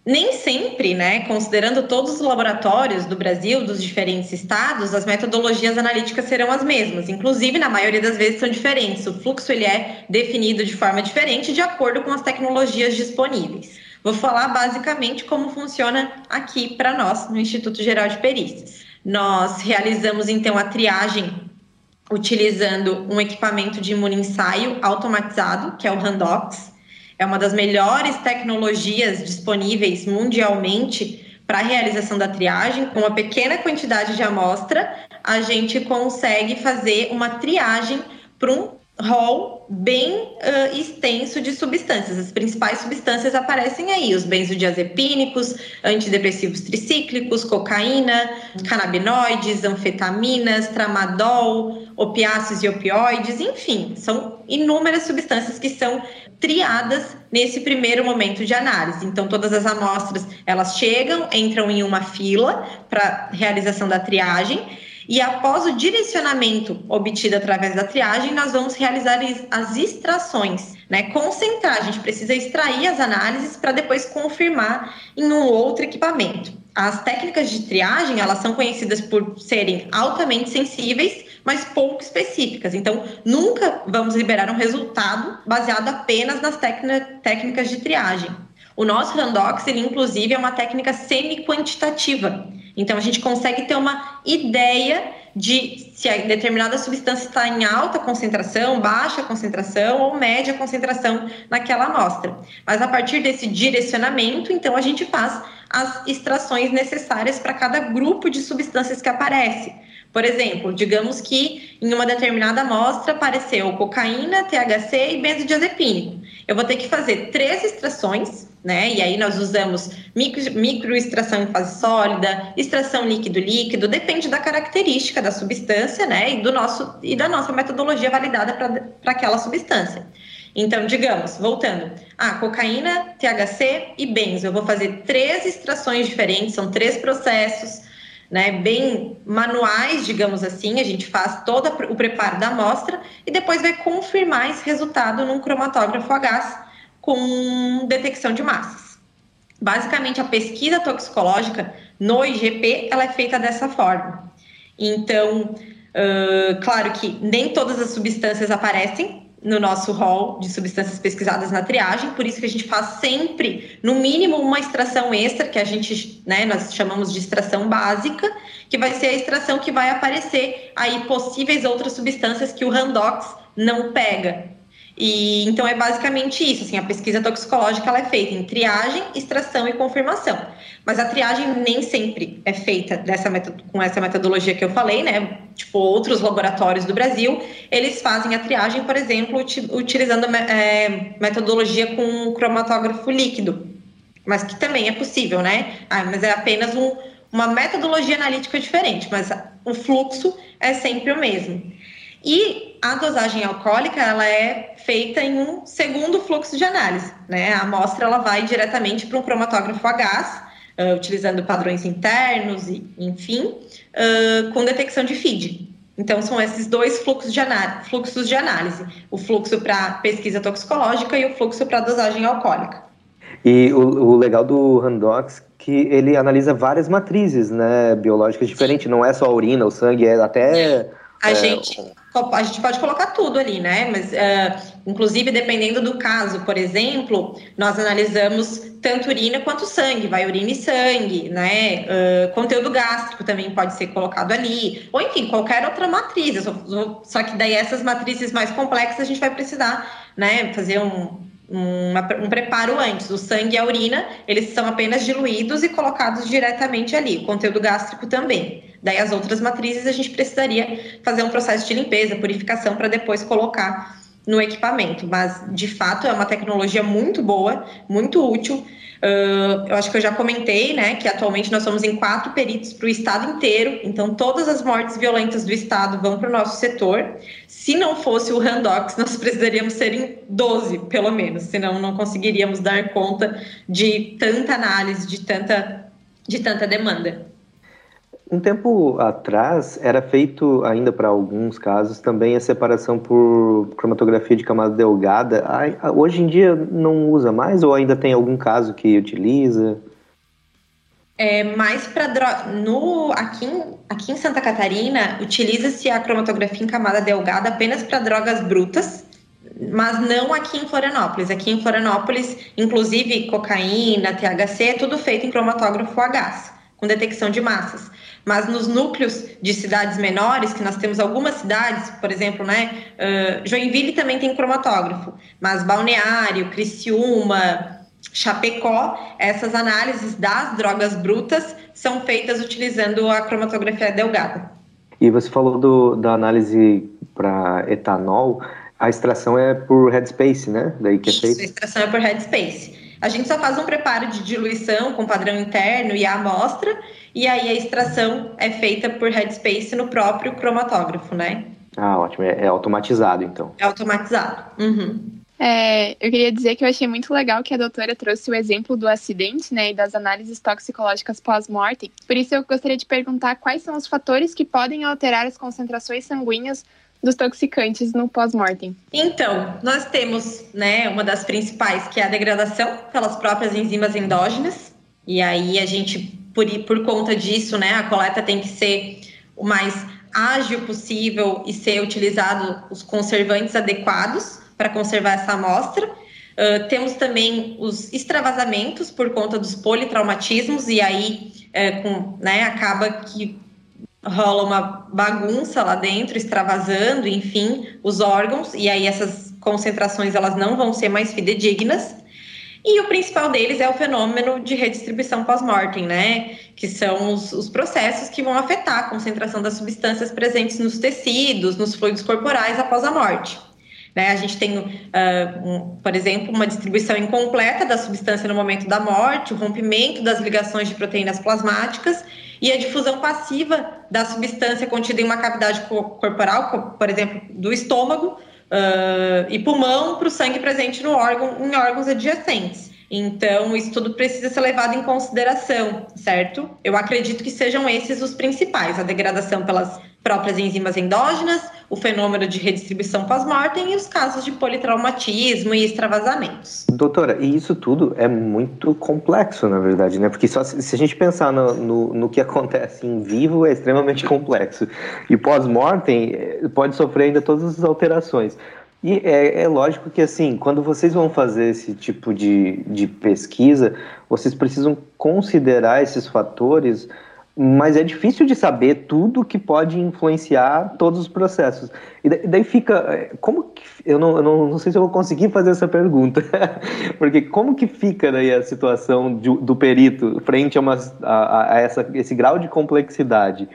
nem sempre, né, considerando todos os laboratórios do Brasil, dos diferentes estados, as metodologias analíticas serão as mesmas. Inclusive, na maioria das vezes são diferentes. O fluxo ele é definido de forma diferente de acordo com as tecnologias disponíveis. Vou falar basicamente como funciona aqui para nós no Instituto Geral de Perícias. Nós realizamos então a triagem utilizando um equipamento de imunoensaio automatizado, que é o Randox é uma das melhores tecnologias disponíveis mundialmente para a realização da triagem. Com uma pequena quantidade de amostra, a gente consegue fazer uma triagem para um rol bem uh, extenso de substâncias. As principais substâncias aparecem aí: os benzodiazepínicos, antidepressivos tricíclicos, cocaína, canabinoides, anfetaminas, tramadol, opiáceos e opioides, enfim, são inúmeras substâncias que são triadas nesse primeiro momento de análise. Então, todas as amostras elas chegam, entram em uma fila para realização da triagem e após o direcionamento obtido através da triagem, nós vamos realizar as extrações, né? Concentrar, a gente precisa extrair as análises para depois confirmar em um outro equipamento. As técnicas de triagem, elas são conhecidas por serem altamente sensíveis, mas pouco específicas. Então, nunca vamos liberar um resultado baseado apenas nas técnicas de triagem. O nosso Randox, ele inclusive é uma técnica semi-quantitativa. Então, a gente consegue ter uma ideia de se a determinada substância está em alta concentração, baixa concentração ou média concentração naquela amostra. Mas a partir desse direcionamento, então, a gente faz as extrações necessárias para cada grupo de substâncias que aparece. Por exemplo, digamos que em uma determinada amostra apareceu cocaína, THC e benzodiazepínico. Eu vou ter que fazer três extrações né? E aí nós usamos micro, microextração em fase sólida, extração líquido-líquido, depende da característica da substância, né? E, do nosso, e da nossa metodologia validada para aquela substância. Então, digamos, voltando, ah, cocaína, THC e benzo. Eu vou fazer três extrações diferentes, são três processos, né, bem manuais, digamos assim. A gente faz todo o preparo da amostra e depois vai confirmar esse resultado num cromatógrafo a gás com detecção de massas. Basicamente, a pesquisa toxicológica no IGP ela é feita dessa forma. Então, uh, claro que nem todas as substâncias aparecem no nosso rol de substâncias pesquisadas na triagem, por isso que a gente faz sempre, no mínimo, uma extração extra, que a gente, né, nós chamamos de extração básica, que vai ser a extração que vai aparecer aí possíveis outras substâncias que o Randox não pega. E então é basicamente isso, assim, a pesquisa toxicológica ela é feita em triagem, extração e confirmação. Mas a triagem nem sempre é feita dessa com essa metodologia que eu falei, né? Tipo, outros laboratórios do Brasil, eles fazem a triagem, por exemplo, utilizando é, metodologia com cromatógrafo líquido, mas que também é possível, né? Ah, mas é apenas um, uma metodologia analítica diferente, mas o fluxo é sempre o mesmo. E a dosagem alcoólica ela é feita em um segundo fluxo de análise. Né? A amostra ela vai diretamente para um cromatógrafo a gás, uh, utilizando padrões internos, e, enfim, uh, com detecção de feed. Então, são esses dois fluxos de, fluxos de análise: o fluxo para pesquisa toxicológica e o fluxo para dosagem alcoólica. E o, o legal do Randox é que ele analisa várias matrizes né, biológicas diferentes, não é só a urina, o sangue, é até. A é, gente a gente pode colocar tudo ali, né? Mas, uh, inclusive, dependendo do caso, por exemplo, nós analisamos tanto urina quanto sangue, vai urina e sangue, né? Uh, conteúdo gástrico também pode ser colocado ali, ou enfim, qualquer outra matriz. Só, só que daí essas matrizes mais complexas a gente vai precisar, né? Fazer um, uma, um preparo antes. O sangue e a urina, eles são apenas diluídos e colocados diretamente ali. O conteúdo gástrico também. Daí as outras matrizes a gente precisaria fazer um processo de limpeza, purificação para depois colocar no equipamento. Mas de fato é uma tecnologia muito boa, muito útil. Uh, eu acho que eu já comentei, né, que atualmente nós somos em quatro peritos para o estado inteiro, então todas as mortes violentas do estado vão para o nosso setor. Se não fosse o Randox, nós precisaríamos ser em 12, pelo menos, senão não conseguiríamos dar conta de tanta análise, de tanta, de tanta demanda. Um tempo atrás era feito, ainda para alguns casos, também a separação por cromatografia de camada delgada. Hoje em dia não usa mais ou ainda tem algum caso que utiliza? É, mais para no aqui em, aqui em Santa Catarina utiliza-se a cromatografia em camada delgada apenas para drogas brutas, mas não aqui em Florianópolis. Aqui em Florianópolis, inclusive cocaína, THC, é tudo feito em cromatógrafo a gás, com detecção de massas. Mas nos núcleos de cidades menores, que nós temos algumas cidades, por exemplo, né, uh, Joinville também tem cromatógrafo, mas Balneário, Criciúma, Chapecó, essas análises das drogas brutas são feitas utilizando a cromatografia delgada. E você falou do, da análise para etanol, a extração é por headspace, né? Daí que é feito. a extração é por headspace. A gente só faz um preparo de diluição com padrão interno e a amostra, e aí a extração é feita por headspace no próprio cromatógrafo, né? Ah, ótimo. É, é automatizado, então. É automatizado. Uhum. É, eu queria dizer que eu achei muito legal que a doutora trouxe o exemplo do acidente, né, e das análises toxicológicas pós-mortem. Por isso eu gostaria de perguntar quais são os fatores que podem alterar as concentrações sanguíneas dos toxicantes no pós-mortem? Então, nós temos, né, uma das principais, que é a degradação pelas próprias enzimas endógenas. E aí a gente, por, por conta disso, né, a coleta tem que ser o mais ágil possível e ser utilizado os conservantes adequados para conservar essa amostra. Uh, temos também os extravasamentos por conta dos politraumatismos, e aí é, com, né, acaba que rola uma bagunça lá dentro, extravasando, enfim, os órgãos, e aí essas concentrações elas não vão ser mais fidedignas. E o principal deles é o fenômeno de redistribuição pós-mortem, né? Que são os, os, processos que vão afetar a concentração das substâncias presentes nos tecidos, nos fluidos corporais após a morte. Né? A gente tem, uh, um, por exemplo, uma distribuição incompleta da substância no momento da morte, o rompimento das ligações de proteínas plasmáticas e a difusão passiva da substância contida em uma cavidade corporal, por exemplo, do estômago uh, e pulmão para o sangue presente no órgão, em órgãos adjacentes. Então, isso tudo precisa ser levado em consideração, certo? Eu acredito que sejam esses os principais: a degradação pelas próprias enzimas endógenas, o fenômeno de redistribuição pós-mortem e os casos de politraumatismo e extravasamentos. Doutora, e isso tudo é muito complexo, na verdade, né? Porque só se, a gente pensar no, no, no, que acontece em vivo, é extremamente complexo. E pós-mortem eh, pode sofrer ainda todas as alterações. E é, é, lógico que, assim, quando vocês vão fazer esse tipo de, de pesquisa, vocês precisam considerar esses fatores, mas é difícil de saber tudo que pode influenciar todos os processos. E daí fica. É, como que. Eu não, eu não, não sei se eu vou conseguir fazer essa pergunta, porque como que fica daí a situação de, do perito frente a, uma, a, a essa, esse grau de complexidade?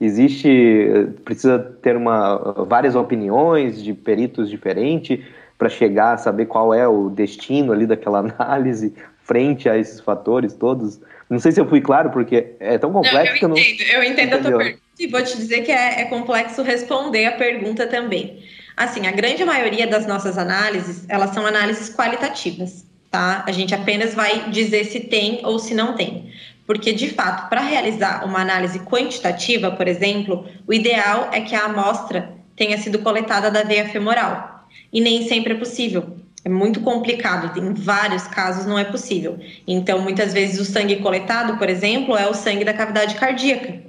Existe, precisa ter uma, várias opiniões de peritos diferentes para chegar a saber qual é o destino ali daquela análise frente a esses fatores todos. Não sei se eu fui claro, porque é tão complexo não, eu que eu não. Eu entendo a tua pergunta e vou te dizer que é, é complexo responder a pergunta também. Assim, a grande maioria das nossas análises, elas são análises qualitativas, tá? A gente apenas vai dizer se tem ou se não tem. Porque, de fato, para realizar uma análise quantitativa, por exemplo, o ideal é que a amostra tenha sido coletada da veia femoral. E nem sempre é possível. É muito complicado, em vários casos não é possível. Então, muitas vezes, o sangue coletado, por exemplo, é o sangue da cavidade cardíaca.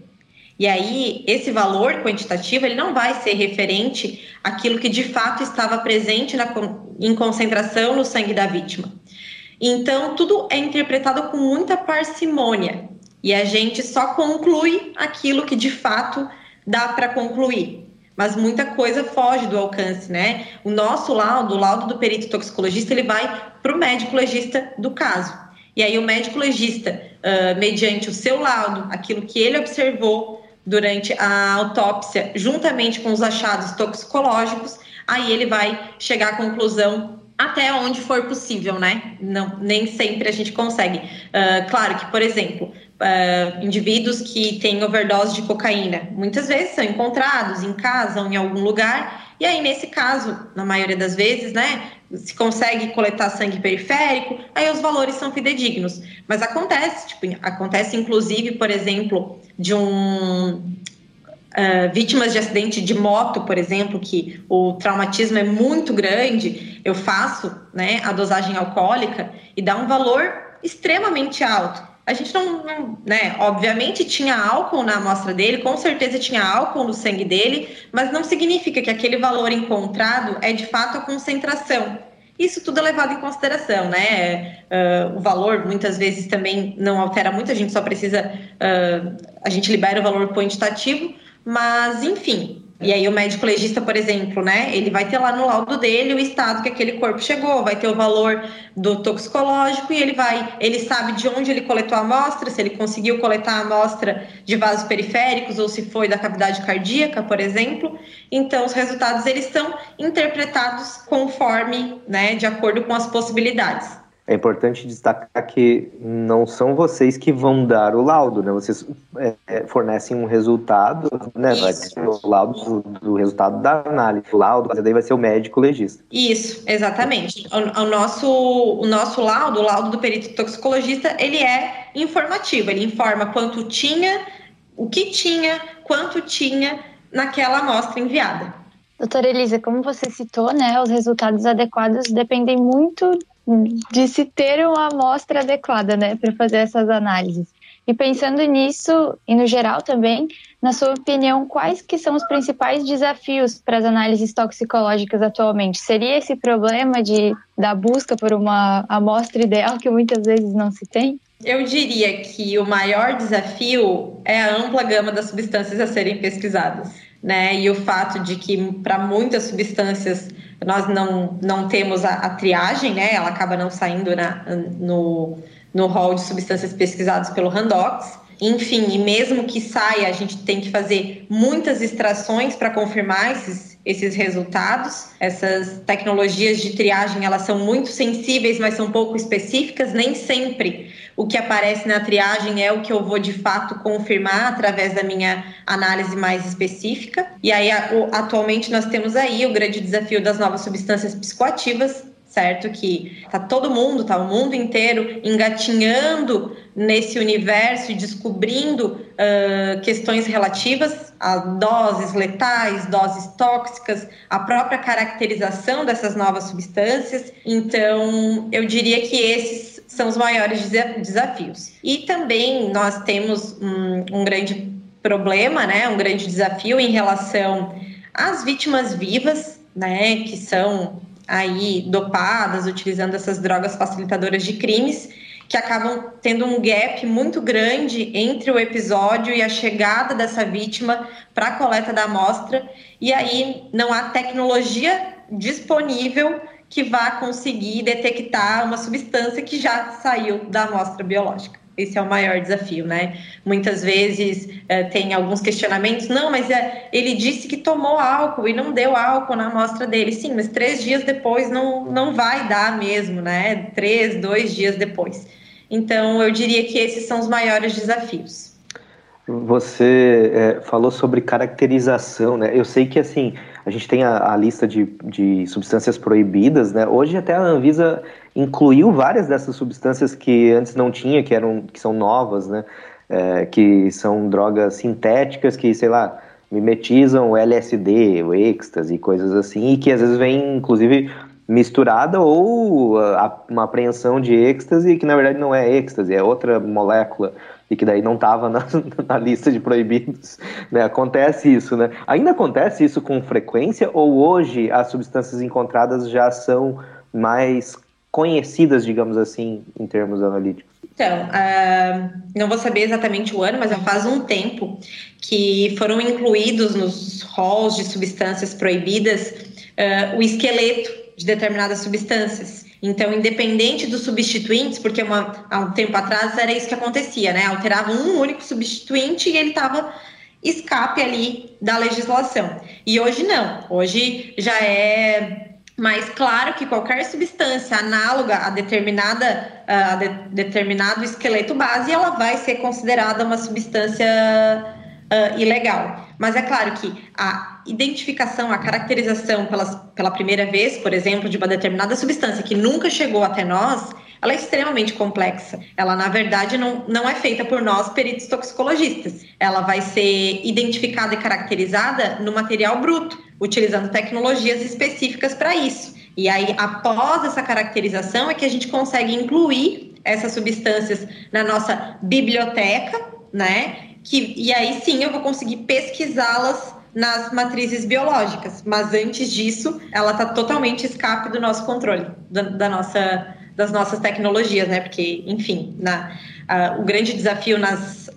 E aí, esse valor quantitativo, ele não vai ser referente àquilo que de fato estava presente na, em concentração no sangue da vítima. Então, tudo é interpretado com muita parcimônia e a gente só conclui aquilo que de fato dá para concluir. Mas muita coisa foge do alcance, né? O nosso laudo, o laudo do perito toxicologista, ele vai para o médico legista do caso. E aí, o médico legista, uh, mediante o seu laudo, aquilo que ele observou durante a autópsia, juntamente com os achados toxicológicos, aí ele vai chegar à conclusão até onde for possível, né? Não, nem sempre a gente consegue. Uh, claro que, por exemplo, uh, indivíduos que têm overdose de cocaína, muitas vezes são encontrados em casa ou em algum lugar, e aí, nesse caso, na maioria das vezes, né, se consegue coletar sangue periférico, aí os valores são fidedignos. Mas acontece, tipo, acontece inclusive, por exemplo, de um Uh, vítimas de acidente de moto, por exemplo, que o traumatismo é muito grande, eu faço né, a dosagem alcoólica e dá um valor extremamente alto. A gente não, não, né, obviamente tinha álcool na amostra dele, com certeza tinha álcool no sangue dele, mas não significa que aquele valor encontrado é de fato a concentração. Isso tudo é levado em consideração, né? Uh, o valor muitas vezes também não altera muito, a gente só precisa, uh, a gente libera o valor quantitativo, mas, enfim. E aí o médico legista, por exemplo, né, ele vai ter lá no laudo dele o estado que aquele corpo chegou, vai ter o valor do toxicológico e ele vai, ele sabe de onde ele coletou a amostra, se ele conseguiu coletar a amostra de vasos periféricos ou se foi da cavidade cardíaca, por exemplo. Então os resultados eles são interpretados conforme, né, de acordo com as possibilidades. É importante destacar que não são vocês que vão dar o laudo, né? Vocês é, é fornecem um resultado, né? Vai ser o laudo do, do, resultado da análise. O laudo, mas daí vai ser o médico legista. Isso, exatamente. O, o, nosso, o nosso laudo, o laudo do perito toxicologista, ele é informativo. Ele informa quanto tinha, o que tinha, quanto tinha naquela amostra enviada. Doutora Elisa, como você citou, né, os resultados adequados dependem muito de se ter uma amostra adequada, né, para fazer essas análises. E pensando nisso, e no geral também, na sua opinião, quais que são os principais desafios para as análises toxicológicas atualmente? Seria esse problema de da busca por uma amostra ideal que muitas vezes não se tem? Eu diria que o maior desafio é a ampla gama das substâncias a serem pesquisadas, né? E o fato de que para muitas substâncias nós não, não temos a, a, triagem, né? Ela acaba não saindo na, no, no hall de substâncias pesquisadas pelo Randox. Enfim, e mesmo que saia, a gente tem que fazer muitas extrações para confirmar esses, esses resultados. Essas tecnologias de triagem, elas são muito sensíveis, mas são pouco específicas. Nem sempre o que aparece na triagem é o que eu vou de fato confirmar através da minha análise mais específica. E aí, atualmente, nós temos aí o grande desafio das novas substâncias psicoativas, certo? Que tá todo mundo, tá o mundo inteiro engatinhando nesse universo e descobrindo uh, questões relativas a doses letais, doses tóxicas, a própria caracterização dessas novas substâncias. Então, eu diria que esses são os maiores desafios. E também nós temos um, um grande problema, né, um grande desafio em relação às vítimas vivas, né, que são aí dopadas, utilizando essas drogas facilitadoras de crimes, que acabam tendo um gap muito grande entre o episódio e a chegada dessa vítima para a coleta da amostra, e aí não há tecnologia disponível que vá conseguir detectar uma substância que já saiu da amostra biológica. Esse é o maior desafio, né? Muitas vezes é, tem alguns questionamentos. Não, mas é, ele disse que tomou álcool e não deu álcool na amostra dele. Sim, mas três dias depois não, não vai dar mesmo, né? Três, dois dias depois. Então, eu diria que esses são os maiores desafios. Você é, falou sobre caracterização, né? Eu sei que assim a gente tem a, a lista de, de substâncias proibidas, né? Hoje até a Anvisa incluiu várias dessas substâncias que antes não tinha, que eram que são novas, né? É, que são drogas sintéticas que, sei lá, mimetizam o LSD, o êxtase, coisas assim, e que às vezes vem, inclusive, misturada ou a, uma apreensão de êxtase que na verdade não é êxtase, é outra molécula e que daí não estava na, na, lista de proibidos. Né? Acontece isso, né? Ainda acontece isso com frequência ou hoje as substâncias encontradas já são mais conhecidas, digamos assim, em termos analíticos? Então, uh, não vou saber exatamente o ano, mas já faz um tempo que foram incluídos nos halls de substâncias proibidas uh, o esqueleto de determinadas substâncias. Então, independente dos substituintes, porque uma, há um tempo atrás era isso que acontecia, né? Alterava um único substituinte e ele estava escape ali da legislação. E hoje não. Hoje já é mais claro que qualquer substância análoga a determinada a de, determinado esqueleto base ela vai ser considerada uma substância uh, ilegal. Mas é claro que a identificação, a caracterização pelas, pela primeira vez, por exemplo, de uma determinada substância que nunca chegou até nós, ela é extremamente complexa. Ela, na verdade, não, não é feita por nós, peritos toxicologistas. Ela vai ser identificada e caracterizada no material bruto, utilizando tecnologias específicas para isso. E aí, após essa caracterização, é que a gente consegue incluir essas substâncias na nossa biblioteca, né? Que, e aí sim eu vou conseguir pesquisá-las nas matrizes biológicas, mas antes disso, ela está totalmente escape do nosso controle, da, da, nossa, das nossas tecnologias, né? Porque, enfim, na, uh, o grande desafio nas,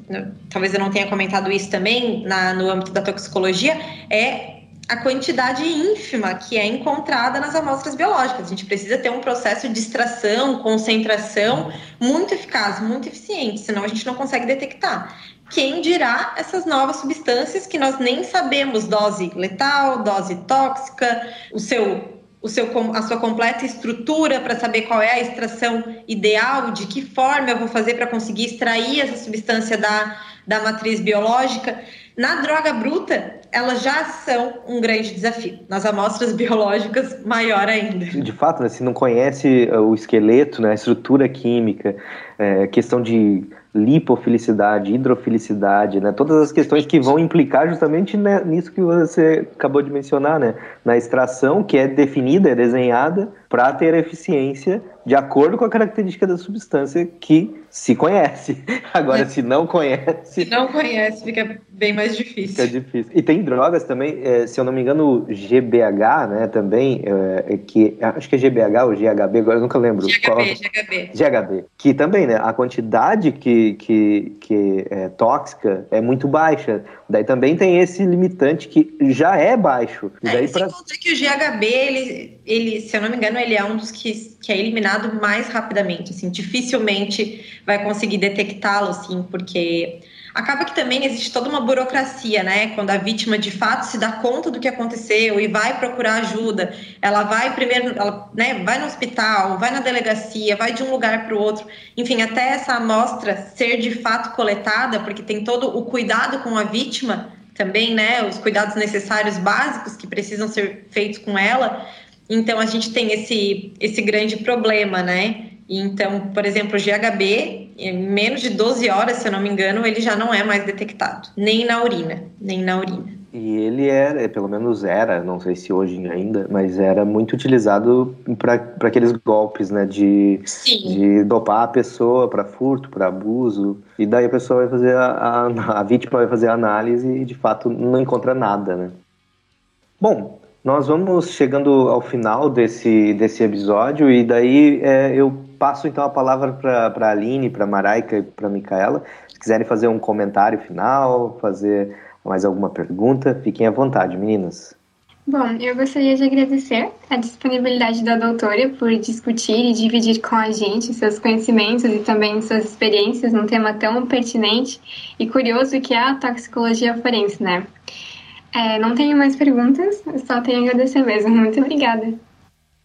talvez eu não tenha comentado isso também, na, no âmbito da toxicologia, é a quantidade ínfima que é encontrada nas amostras biológicas. A gente precisa ter um processo de extração, concentração muito eficaz, muito eficiente, senão a gente não consegue detectar. Quem dirá essas novas substâncias que nós nem sabemos dose letal, dose tóxica, o seu o seu, a sua completa estrutura para saber qual é a extração ideal, de que forma eu vou fazer para conseguir extrair essa substância da, da matriz biológica. Na droga bruta, elas já são um grande desafio. Nas amostras biológicas, maior ainda. De fato, né, se não conhece o esqueleto, né, a estrutura química, é, questão de lipofilicidade, hidrofilicidade, né? Todas as questões que vão implicar justamente nisso que você acabou de mencionar, né? Na extração que é definida, é desenhada para ter eficiência de acordo com a característica da substância que se conhece. Agora, é. se não conhece. Se não conhece, fica bem mais difícil. Fica difícil. E tem drogas também, é, se eu não me engano, GBH, né? Também, é, que acho que é GBH ou GHB, agora eu nunca lembro. GHB, qual... GHB. GHB. Que também, né? A quantidade que, que, que é tóxica é muito baixa. Daí também tem esse limitante que já é baixo. É, daí pra... que o GHB, ele, ele, se eu não me engano, ele é um dos que, que é eliminado mais rapidamente. Assim, dificilmente vai conseguir detectá-lo, assim, porque acaba que também existe toda uma burocracia, né? Quando a vítima de fato se dá conta do que aconteceu e vai procurar ajuda, ela vai primeiro, ela, né, vai no hospital, vai na delegacia, vai de um lugar para o outro, enfim, até essa amostra ser de fato coletada, porque tem todo o cuidado com a vítima também, né? Os cuidados necessários básicos que precisam ser feitos com ela. Então a gente tem esse esse grande problema, né? Então, por exemplo, o GHB, em menos de 12 horas, se eu não me engano, ele já não é mais detectado, nem na urina, nem na urina. E ele era, pelo menos era, não sei se hoje ainda, mas era muito utilizado para aqueles golpes, né? De, de dopar a pessoa para furto, para abuso. E daí a pessoa vai fazer, a, a, a vítima vai fazer a análise e de fato não encontra nada, né? Bom, Nós vamos chegando ao final desse, desse episódio e daí é, eu passo então a palavra para a Aline, para a Maraica e para a Micaela. Se quiserem fazer um comentário final, fazer mais alguma pergunta, fiquem à vontade, meninas. Bom, eu gostaria de agradecer a disponibilidade da doutora por discutir e dividir com a gente seus conhecimentos e também suas experiências num tema tão pertinente e curioso que é a toxicologia forense, né? É, não tenho mais perguntas, só tenho a agradecer mesmo. Muito obrigada.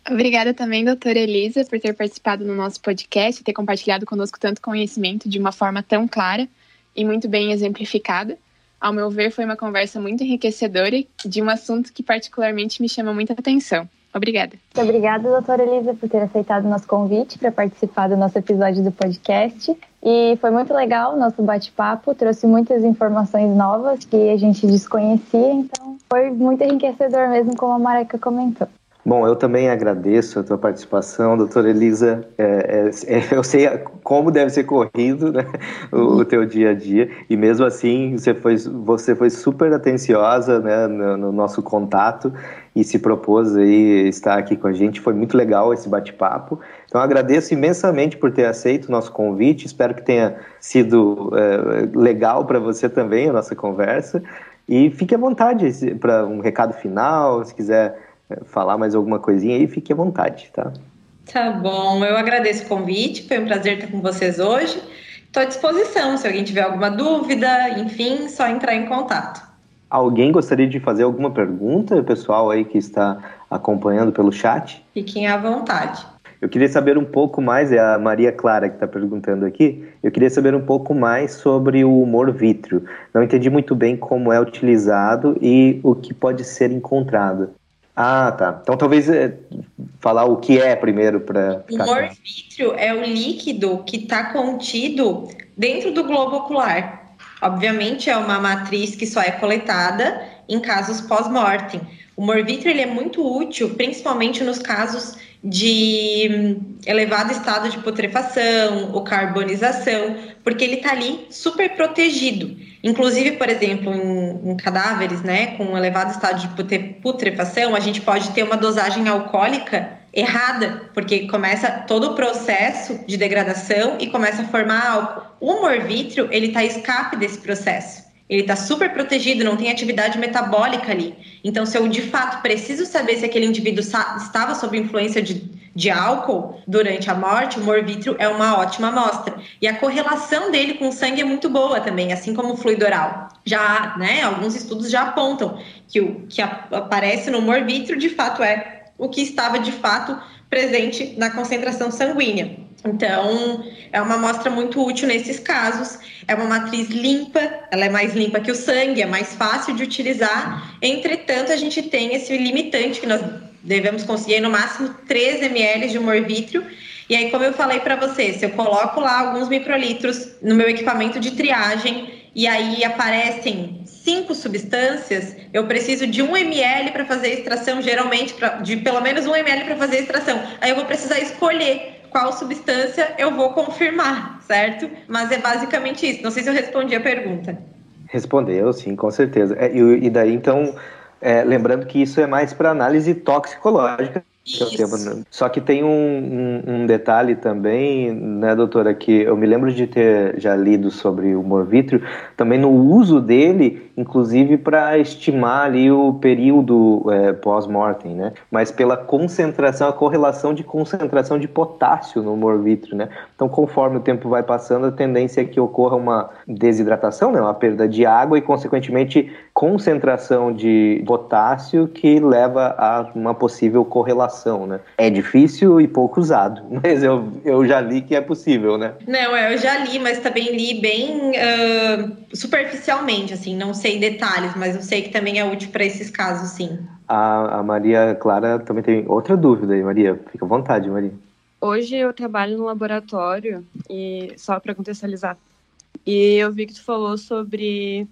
Obrigada também, doutora Elisa, por ter participado no nosso podcast e ter compartilhado conosco tanto conhecimento de uma forma tão clara e muito bem exemplificada. Ao meu ver, foi uma conversa muito enriquecedora de um assunto que particularmente me chama muita atenção. Obrigada. Muito obrigada, doutora Elisa, por ter aceitado o nosso convite para participar do nosso episódio do podcast. E foi muito legal o nosso bate-papo, trouxe muitas informações novas que a gente desconhecia, então foi muito enriquecedor mesmo, como a Mareca comentou. Bom, eu também agradeço a tua participação, doutora Elisa. É, é, é, eu sei como deve ser corrido né, o, o, teu dia a dia, e mesmo assim você foi, você foi super atenciosa né, no, no, nosso contato e se propôs aí estar aqui com a gente. Foi muito legal esse bate-papo. Então agradeço imensamente por ter aceito o nosso convite. Espero que tenha sido é, legal para você também a nossa conversa. E fique à vontade para um recado final, se quiser falar mais alguma coisinha aí, fique à vontade, tá? Tá bom, eu agradeço o convite, foi um prazer estar com vocês hoje. Estou à disposição, se alguém tiver alguma dúvida, enfim, só entrar em contato. Alguém gostaria de fazer alguma pergunta, pessoal aí que está acompanhando pelo chat? Fiquem à vontade. Eu queria saber um pouco mais, é a Maria Clara que está perguntando aqui, eu queria saber um pouco mais sobre o humor vítreo. Não entendi muito bem como é utilizado e o que pode ser encontrado. Ah, tá. Então talvez é, falar o que é primeiro para. O morfítreo é o líquido que está contido dentro do globo ocular. Obviamente é uma matriz que só é coletada em casos pós-mortem. O morvítrio ele é muito útil, principalmente nos casos de hum, elevado estado de putrefação ou carbonização, porque ele está ali super protegido. Inclusive, por exemplo, em, em, cadáveres, né, com elevado estado de putrefação, a gente pode ter uma dosagem alcoólica errada, porque começa todo o processo de degradação e começa a formar álcool. O morvítrio, ele está escape desse processo ele está super protegido, não tem atividade metabólica ali. Então, se eu de fato preciso saber se aquele indivíduo estava sob influência de, de álcool durante a morte, o morvítrio é uma ótima amostra. E a correlação dele com o sangue é muito boa também, assim como o fluido oral. Já, né, alguns estudos já apontam que o que aparece no morvítrio de fato é o que estava de fato presente na concentração sanguínea. Então, é uma amostra muito útil nesses casos. É uma matriz limpa, ela é mais limpa que o sangue, é mais fácil de utilizar. Entretanto, a gente tem esse limitante que nós devemos conseguir no máximo 3 ml de humor vítreo. E aí, como eu falei para você, se eu coloco lá alguns microlitros no meu equipamento de triagem e aí aparecem cinco substâncias, eu preciso de um ml para fazer a extração, geralmente pra, de pelo menos um ml para fazer a extração. Aí eu vou precisar escolher qual substância eu vou confirmar, certo? Mas é basicamente isso. Não sei se eu respondi a pergunta. Respondeu, sim, com certeza. É, e, e daí, então, é, lembrando que isso é mais para análise toxicológica né? Só que tem um, um, um, detalhe também, né, doutora, que eu me lembro de ter já lido sobre o morvítrio, também no uso dele, inclusive para estimar ali o período é, pós-mortem, né? Mas pela concentração, a correlação de concentração de potássio no morvítrio, né? Então, conforme o tempo vai passando, a tendência é que ocorra uma desidratação, né, uma perda de água e, consequentemente, concentração de potássio que leva a uma possível correlação né? É difícil e pouco usado, mas eu, eu já li que é possível, né? Não, eu já li, mas também li bem uh, superficialmente, assim, não sei detalhes, mas eu sei que também é útil para esses casos, sim. A, a Maria Clara também tem outra dúvida aí, Maria. Fica à vontade, Maria. Hoje eu trabalho no laboratório e só para contextualizar. E eu vi que tu falou sobre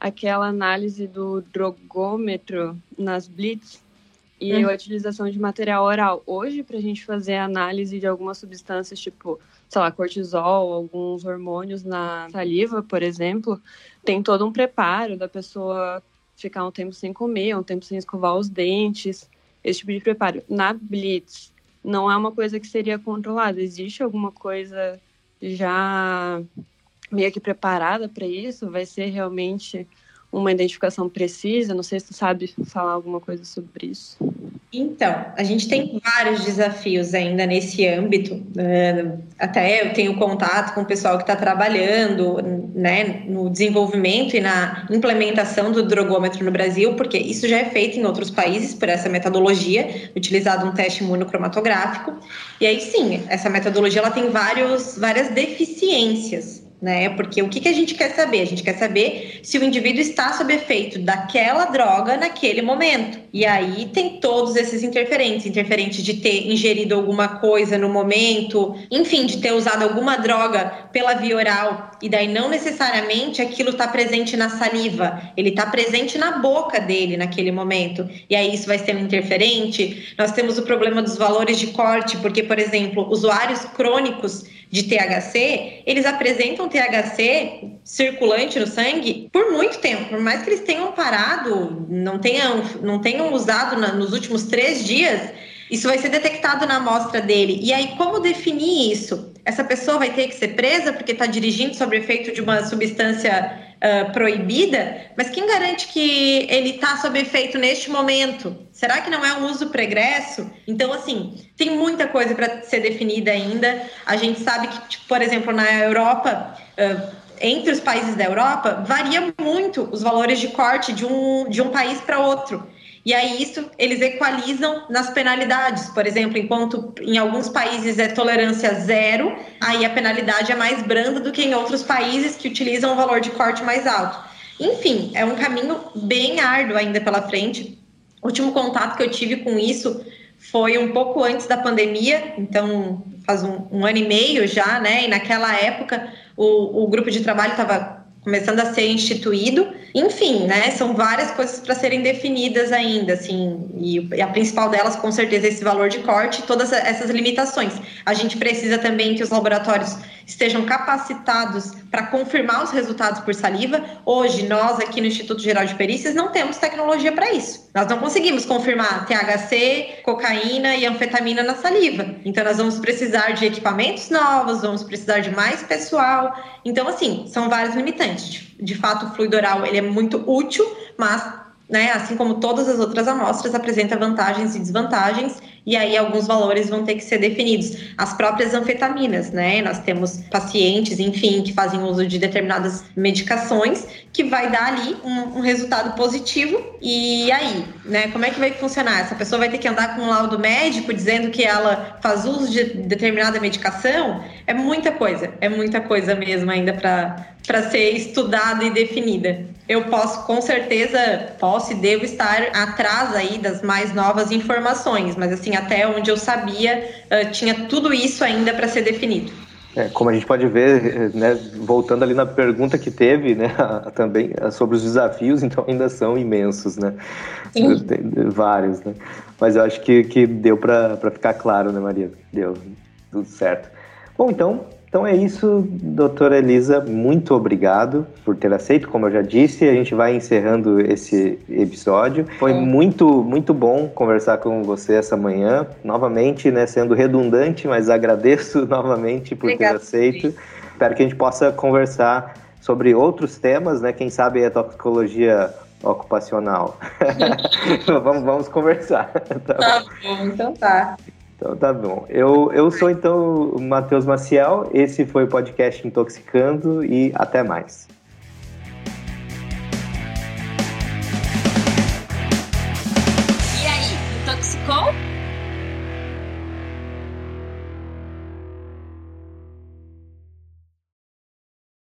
aquela análise do drogômetro nas blitz e uhum. a utilização de material oral. Hoje, para a gente fazer análise de algumas substâncias, tipo, sei lá, cortisol, alguns hormônios na saliva, por exemplo, tem todo um preparo da pessoa ficar um tempo sem comer, um tempo sem escovar os dentes, esse tipo de preparo. Na Blitz, não é uma coisa que seria controlada. Existe alguma coisa já meio que preparada para isso? Vai ser realmente uma identificação precisa? Não sei se tu sabe falar alguma coisa sobre isso. Então, a gente tem vários desafios ainda nesse âmbito. Né? Até eu tenho contato com o pessoal que está trabalhando né, no desenvolvimento e na implementação do drogômetro no Brasil, porque isso já é feito em outros países por essa metodologia, utilizado um teste imunocromatográfico. E aí sim, essa metodologia ela tem vários, várias deficiências né? Porque o que, que a gente quer saber? A gente quer saber se o indivíduo está sob efeito daquela droga naquele momento. E aí tem todos esses interferentes, interferente de ter ingerido alguma coisa no momento, enfim, de ter usado alguma droga pela via oral, e daí não necessariamente aquilo está presente na saliva, ele está presente na boca dele naquele momento. E aí isso vai ser um interferente. Nós temos o problema dos valores de corte, porque, por exemplo, usuários crônicos de THC, eles apresentam THC circulante no sangue por muito tempo, por mais que eles tenham parado, não tenham, não tenham usado na, nos últimos três dias, isso vai ser detectado na amostra dele. E aí, como definir isso? Essa pessoa vai ter que ser presa porque está dirigindo sob efeito de uma substância uh, proibida? Mas quem garante que ele está sob efeito neste momento? Será que não é um uso pregresso? Então, assim, tem muita coisa para ser definida ainda. A gente sabe que, tipo, por exemplo, na Europa. Uh, entre os países da Europa, varia muito os valores de corte de um, de um país para outro. E aí isso eles equalizam nas penalidades. Por exemplo, enquanto em alguns países é tolerância zero, aí a penalidade é mais branda do que em outros países que utilizam um valor de corte mais alto. Enfim, é um caminho bem árduo ainda pela frente. O último contato que eu tive com isso foi um pouco antes da pandemia, então faz um, um ano e meio já, né? E naquela época o, o grupo de trabalho estava começando a ser instituído. Enfim, né, são várias coisas para serem definidas ainda, assim, e a principal delas, com certeza, é esse valor de corte e todas essas limitações. A gente precisa também que os laboratórios estejam capacitados para confirmar os resultados por saliva. Hoje, nós aqui no Instituto Geral de Perícias não temos tecnologia para isso. Nós não conseguimos confirmar THC, cocaína e anfetamina na saliva. Então, nós vamos precisar de equipamentos novos, vamos precisar de mais pessoal. Então, assim, são vários limitantes. De fato, o fluido oral ele é muito útil, mas né, assim como todas as outras amostras, apresenta vantagens e desvantagens e aí alguns valores vão ter que ser definidos. As próprias anfetaminas, né? Nós temos pacientes, enfim, que fazem uso de determinadas medicações que vai dar ali um, um, resultado positivo. E aí, né? Como é que vai funcionar? Essa pessoa vai ter que andar com um laudo médico dizendo que ela faz uso de determinada medicação? É muita coisa, é muita coisa mesmo ainda para ser estudada e definida. Eu posso, com certeza, posso e devo estar atrás aí das mais novas informações, mas assim, até onde eu sabia, tinha tudo isso ainda para ser definido. É, como a gente pode ver, né, voltando ali na pergunta que teve, né, também sobre os desafios, então ainda são imensos, né? Sim. Tem vários, né? Mas eu acho que, que deu para ficar claro, né, Maria? Deu tudo certo. Bom, então então é isso, doutora Elisa, muito obrigado por ter aceito, como eu já disse, a gente vai encerrando esse episódio. Foi é. muito, muito bom conversar com você essa manhã, novamente, né, sendo redundante, mas agradeço novamente por Obrigada. ter aceito. Espero que a gente possa conversar sobre outros temas, né, quem sabe a toxicologia ocupacional. vamos, vamos conversar. Tá, tá bom, então tá. Então tá bom. Eu, eu sou então o Matheus Maciel, esse foi o podcast Intoxicando e até mais.